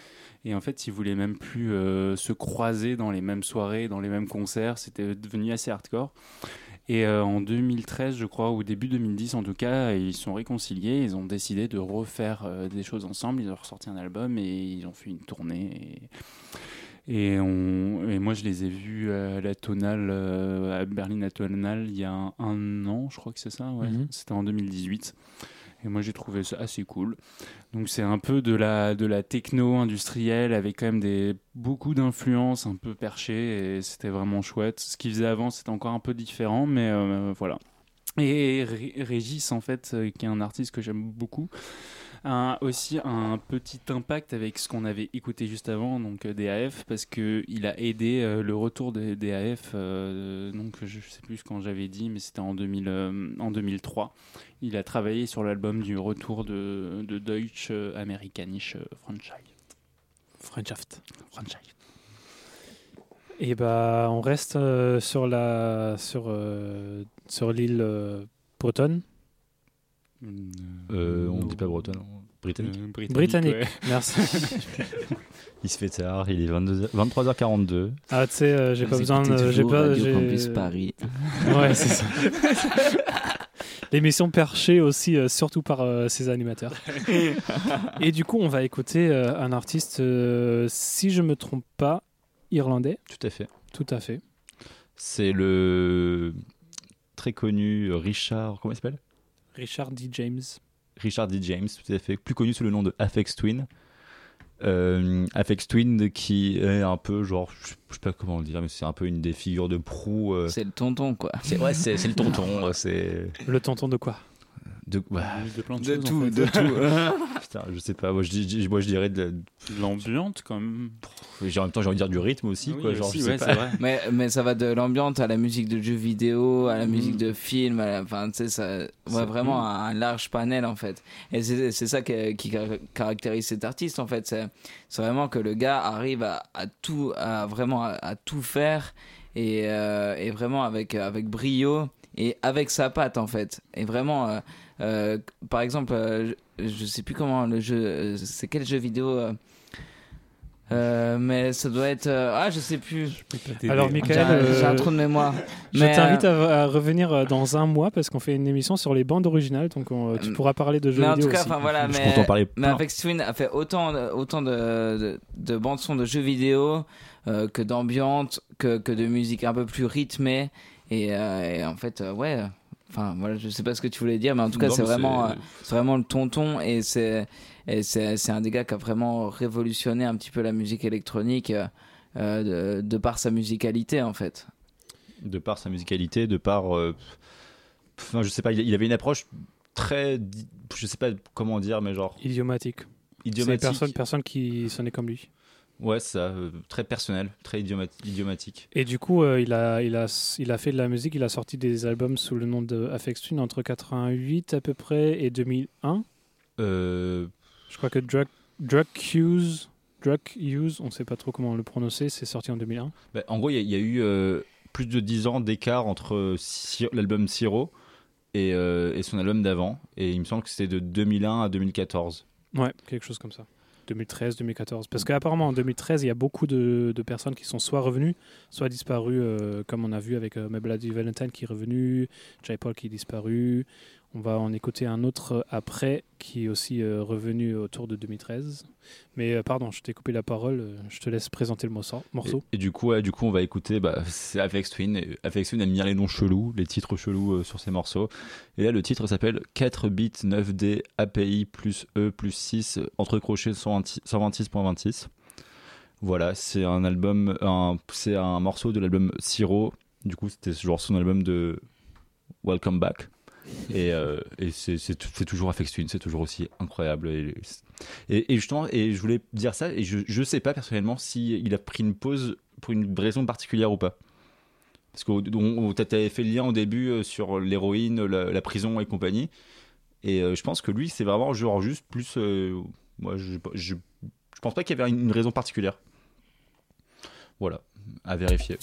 Speaker 14: et en fait ils voulaient même plus se croiser dans les mêmes soirées, dans les mêmes concerts, c'était devenu assez hardcore. Et euh, en 2013 je crois, ou début 2010 en tout cas, ils sont réconciliés, ils ont décidé de refaire euh, des choses ensemble, ils ont ressorti un album et ils ont fait une tournée. Et, et, on, et moi, je les ai vus à la Tonale, euh, à Berlin à Tonale, il y a un, un an, je crois que c'est ça, ouais.
Speaker 1: Mhm.
Speaker 14: C'était en 2018. Et moi, j'ai trouvé ça assez cool. Donc, c'est un peu de la, de la techno industrielle avec quand même des, beaucoup d'influences un peu perchées et c'était vraiment chouette. Ce qu'ils faisaient avant, c'était encore un peu différent, mais euh, voilà. Et Ré- Régis, en fait, euh, qui est un artiste que j'aime beaucoup, a aussi un petit impact avec ce qu'on avait écouté juste avant, donc euh, DAF, parce que il a aidé euh, le retour des DAF. euh, donc je sais plus quand j'avais dit, mais c'était en 2000, euh, en 2003. Il a travaillé sur l'album du retour de, de Deutsche Amerikanische Franchise.
Speaker 1: Freundschaft.
Speaker 14: Franchise.
Speaker 1: Et bah, on reste sur la sur sur l'île bretonne.
Speaker 5: Euh, on dit pas britannique.
Speaker 14: Euh, britannique,
Speaker 1: Britannique.
Speaker 14: ouais.
Speaker 1: Merci.
Speaker 5: il se fait tard, il est 22 23h42.
Speaker 1: Ah, tu sais, euh, j'ai pas besoin de. J'ai pas.
Speaker 7: Radio
Speaker 1: j'ai-
Speaker 7: Campus Paris.
Speaker 1: Ouais, c'est ça. L'émission perchée aussi, euh, surtout par euh, ses animateurs. Et du coup, on va écouter euh, un artiste, euh, si je me trompe pas, irlandais.
Speaker 5: Tout à fait.
Speaker 1: Tout à fait.
Speaker 5: C'est le très connu Richard, comment il s'appelle?
Speaker 1: Richard D. James.
Speaker 5: Richard D. James, tout à fait, plus connu sous le nom de Afex Twin. Euh, Afex Twin qui est un peu genre, je je sais pas comment le dire, mais c'est un peu une des figures de proue. euh,
Speaker 7: C'est le tonton, quoi.
Speaker 5: c'est ouais, c'est le tonton, c'est
Speaker 1: Le tonton de quoi?
Speaker 5: De, bah,
Speaker 14: De plein de,
Speaker 7: De
Speaker 14: choses, en
Speaker 7: tout,
Speaker 14: fait.
Speaker 7: de tout.
Speaker 5: putain, je sais pas, moi je, dis- moi, je dirais de,
Speaker 14: L'ambiance, quand même.
Speaker 5: j'ai- en même temps j'ai envie de dire du rythme aussi,
Speaker 14: Oui,
Speaker 5: quoi, genre,
Speaker 14: aussi,
Speaker 5: je sais
Speaker 14: ouais,
Speaker 5: pas.
Speaker 14: c'est vrai.
Speaker 7: Mais, mais ça va de l'ambiance à la musique de jeux vidéo, à la
Speaker 14: Mhm.
Speaker 7: musique de film, enfin, tu sais, ça, ouais, vraiment un, un large panel en fait. Et c'est ça qui, qui car- caractérise cet artiste en fait. C'est c'est vraiment que le gars arrive à, à tout, à vraiment à, à tout faire et, euh, et vraiment avec, avec brio et avec sa patte en fait. Et vraiment, euh, euh, par exemple, euh, je, je sais plus comment le jeu, euh, c'est quel jeu vidéo euh, euh, mais ça doit être. euh, ah, je sais plus.
Speaker 1: Alors, Michael,
Speaker 7: j'ai un trou de mémoire.
Speaker 1: Je
Speaker 7: Mais,
Speaker 1: t'invite
Speaker 7: euh,
Speaker 1: à, à revenir dans un mois parce qu'on fait une émission sur les bandes originales, donc on- tu pourras parler de jeux
Speaker 7: mais en
Speaker 1: vidéo
Speaker 7: tout cas,
Speaker 1: aussi.
Speaker 7: voilà,
Speaker 5: Je
Speaker 7: mais,
Speaker 5: en parler
Speaker 7: mais. Apex Twin a fait autant, de- autant de, de, de bandes son de jeux vidéo euh, que d'ambiance, que, que de musique un peu plus rythmée. Et, euh, et en fait, euh, ouais. Enfin voilà, je sais pas ce que tu voulais dire, mais en tout cas, c'est vraiment,
Speaker 5: c'est-
Speaker 7: euh, c'est vraiment le tonton et c'est et c'est c'est un des gars qui a vraiment révolutionné un petit peu la musique électronique de, de par sa musicalité en fait.
Speaker 5: de par sa musicalité, de par. euh, Enfin, je sais pas, il il avait une approche très. Je sais pas comment dire, mais genre.
Speaker 1: Idiomatique.
Speaker 5: Idiomatique.
Speaker 1: Personne, personne qui sonnait comme lui.
Speaker 5: Ouais, ça, euh, très personnel, très idioma- idiomatique.
Speaker 1: Et du coup, euh, il, a, il, a, il a fait de la musique, il a sorti des albums sous le nom de Afex Twin entre 88 à peu près et 2001.
Speaker 5: Euh,
Speaker 1: Je crois que Drug, Drug Use, Drug Use, on ne sait pas trop comment le prononcer, c'est sorti en 2001.
Speaker 5: bah, en gros, il y, a- il y a eu plus de 10 ans d'écart entre l'album Siro et, et son album d'avant. Et il me semble que c'était de 2001 à 2014.
Speaker 1: Ouais, quelque chose comme ça. 2013, 2014. Parce qu'apparemment, en 2013, il y a beaucoup de, personnes qui sont soit revenues, soit disparues, euh, comme on a vu avec euh, My Valentine qui est revenu, Jay Paul qui est disparu. On va en écouter un autre euh, après qui est aussi euh, revenu autour de 2013. Mais euh, pardon, je t'ai coupé la parole. Je te laisse présenter le morceau.
Speaker 5: Et, et du coup, du coup, on va écouter. Bah, Apex Twin. Apex Twin aime bien les noms chelous, les titres chelous sur ses morceaux. Et là, le titre s'appelle 4 bits 9D API plus E plus 6 entre crochets 120 126.26. Voilà, c'est un album, c'est un morceau de l'album Siro. Du coup, c'était genre son album de Welcome Back. Et, euh, et c'est, toujours Twin, c'est toujours aussi incroyable. Et, justement, et je voulais dire ça, et je, je sais pas personnellement si il a pris une pause pour une raison particulière ou pas. Parce que tu avais fait le lien au début euh, sur l'héroïne, la, prison et compagnie. Et euh, je pense que lui, c'est vraiment genre juste plus. moi, je, je, je pense pas qu'il y avait une raison particulière. Voilà, à vérifier.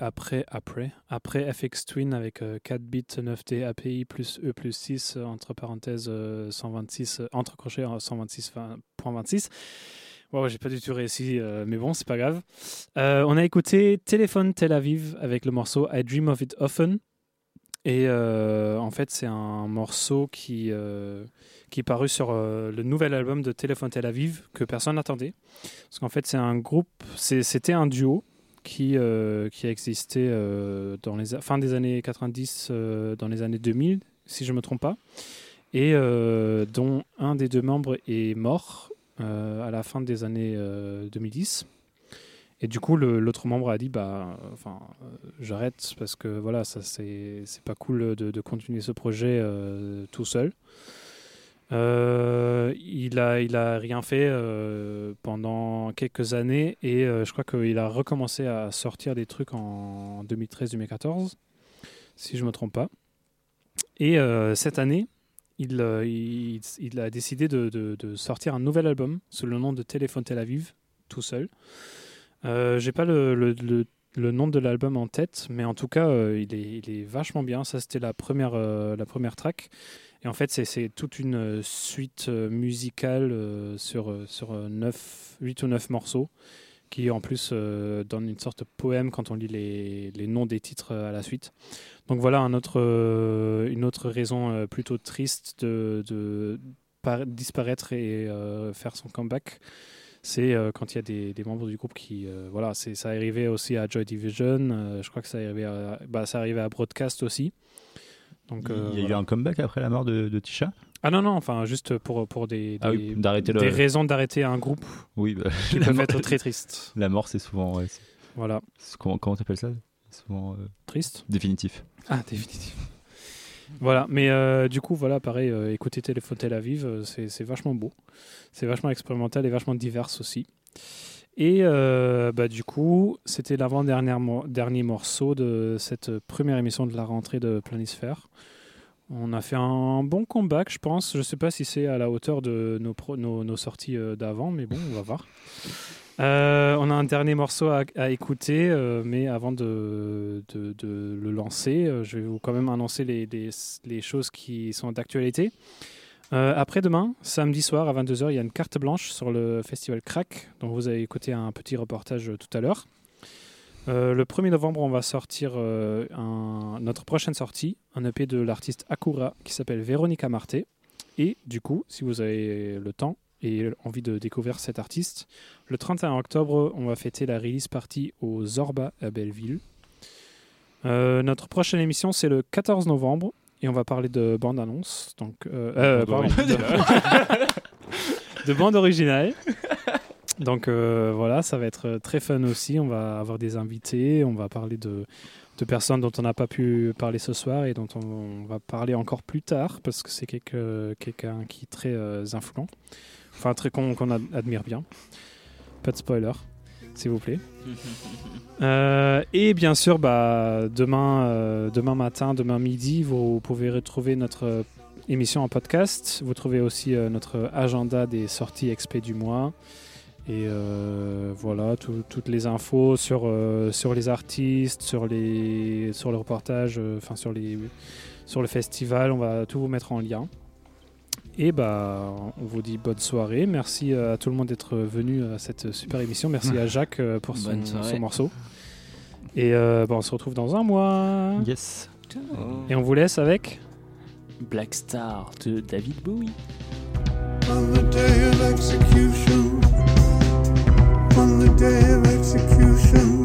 Speaker 1: Après, après, après, FX Twin avec euh, 4 bits 9T API plus E plus 6 euh, entre parenthèses euh, 126 euh, entre crochets euh, 126.26. Wow, j'ai pas du tout réussi, euh, mais bon, c'est pas grave. Euh, on a écouté Téléphone Tel Aviv avec le morceau I Dream of It Often. Et euh, en fait, c'est un morceau qui, euh, qui est paru sur euh, le nouvel album de Téléphone Tel Aviv que personne n'attendait. Parce qu'en fait, c'est un groupe, c'était un duo qui, euh, qui a existé euh, dans les fin des années 90, euh, dans les années 2000, si je ne me trompe pas, et dont un des deux membres est mort à la fin des années euh, 2010. Et du coup, l'autre membre a dit bah, j'arrête parce que voilà, ça c'est pas cool de, continuer ce projet tout seul. Euh, il a il a rien fait euh, pendant quelques années et euh, je crois qu'il a recommencé à sortir des trucs en 2013-2014, si je me trompe pas. Et cette année, il, a décidé de, sortir un nouvel album sous le nom de Téléphone Tel Aviv, tout seul. J'ai pas le, nom de l'album en tête, mais en tout cas, il, est, il est vachement bien. Ça, c'était la première, la première track. Et en fait, c'est- toute une euh, suite euh, musicale euh, sur, sur 9, 8 ou 9 morceaux qui en plus donne une sorte de poème quand on lit les, les noms des titres à la suite. Donc voilà une autre raison plutôt triste de, de par- disparaître et faire son comeback. C'est quand il y a des, membres du groupe qui. voilà, c'est- ça arrivait aussi à Joy Division. je crois que ça arrivait à, bah, ça arrivait à Broadcast aussi. Donc, euh,
Speaker 5: Il y a eu
Speaker 1: voilà.
Speaker 5: un comeback après la mort de, de Tisha
Speaker 1: Ah non, non, enfin, juste pour, pour des,
Speaker 5: Ah oui,
Speaker 1: des,
Speaker 5: le-
Speaker 1: des raisons d'arrêter un groupe
Speaker 5: Oui, bah,
Speaker 1: qui peuvent être très tristes.
Speaker 5: La mort, c'est souvent. ouais,
Speaker 1: Voilà.
Speaker 5: Comment comment t'appelles ça? Souvent. euh,
Speaker 1: Triste?
Speaker 5: Définitif.
Speaker 1: Ah, définitif. Voilà, mais euh, du coup, voilà, pareil, euh, écouter Téléphone Tel Aviv, euh, c'est c'est vachement beau. C'est vachement expérimental et vachement divers aussi. Et euh, bah, du coup, c'était l'avant-dernier dernier morceau de cette première émission de la rentrée de Planisphère. On a fait un bon comeback, je pense. Je ne sais pas si c'est à la hauteur de nos, nos, sorties euh, d'avant, mais bon, on va voir. Euh, on a un dernier morceau à, écouter, mais avant de, de- le lancer, je vais vous quand même annoncer les- les choses qui sont d'actualité. Euh, Après-demain, samedi soir à 22h, il y a une carte blanche sur le festival Crack, dont vous avez écouté un petit reportage euh, tout à l'heure. Euh, le 1er novembre, on va sortir notre prochaine sortie, un EP de l'artiste Akura qui s'appelle Véronica Marté. Et du coup, si vous avez le temps et envie de découvrir cet artiste, le 31 octobre, on va fêter la release party au Zorba à Belleville. Notre prochaine émission, c'est le 14 novembre et on va parler de bande-annonce. Donc, euh, euh,
Speaker 5: Bande
Speaker 1: pardon, de, de bande originale. Donc euh, voilà, ça va être très fun aussi. On va avoir des invités, on va parler de, de personnes dont on n'a pas pu parler ce soir et dont on, va parler encore plus tard parce que c'est quelqu'un qui est très influent, enfin très qu'on qu'on ad- admire bien. Pas de spoiler, s'il vous plaît. Euh, et bien sûr, bah, demain, euh, demain matin, demain midi, vous pouvez retrouver notre émission en podcast. Vous trouvez aussi euh, notre agenda des sorties XP du mois. Et voilà, tout- toutes les infos sur, sur les artistes, sur, les, sur le reportage, enfin sur, les, sur le festival. On va tout vous mettre en lien. Et bah, on vous dit bonne soirée. Merci euh, à tout le monde d'être venu à cette super émission. Merci à Jacques euh, pour son, morceau. Et euh, bah, on se retrouve dans un mois.
Speaker 5: Yes.
Speaker 1: Et on vous laisse avec
Speaker 14: Black Star de David Bowie.
Speaker 18: On the day of execution, on the day of execution,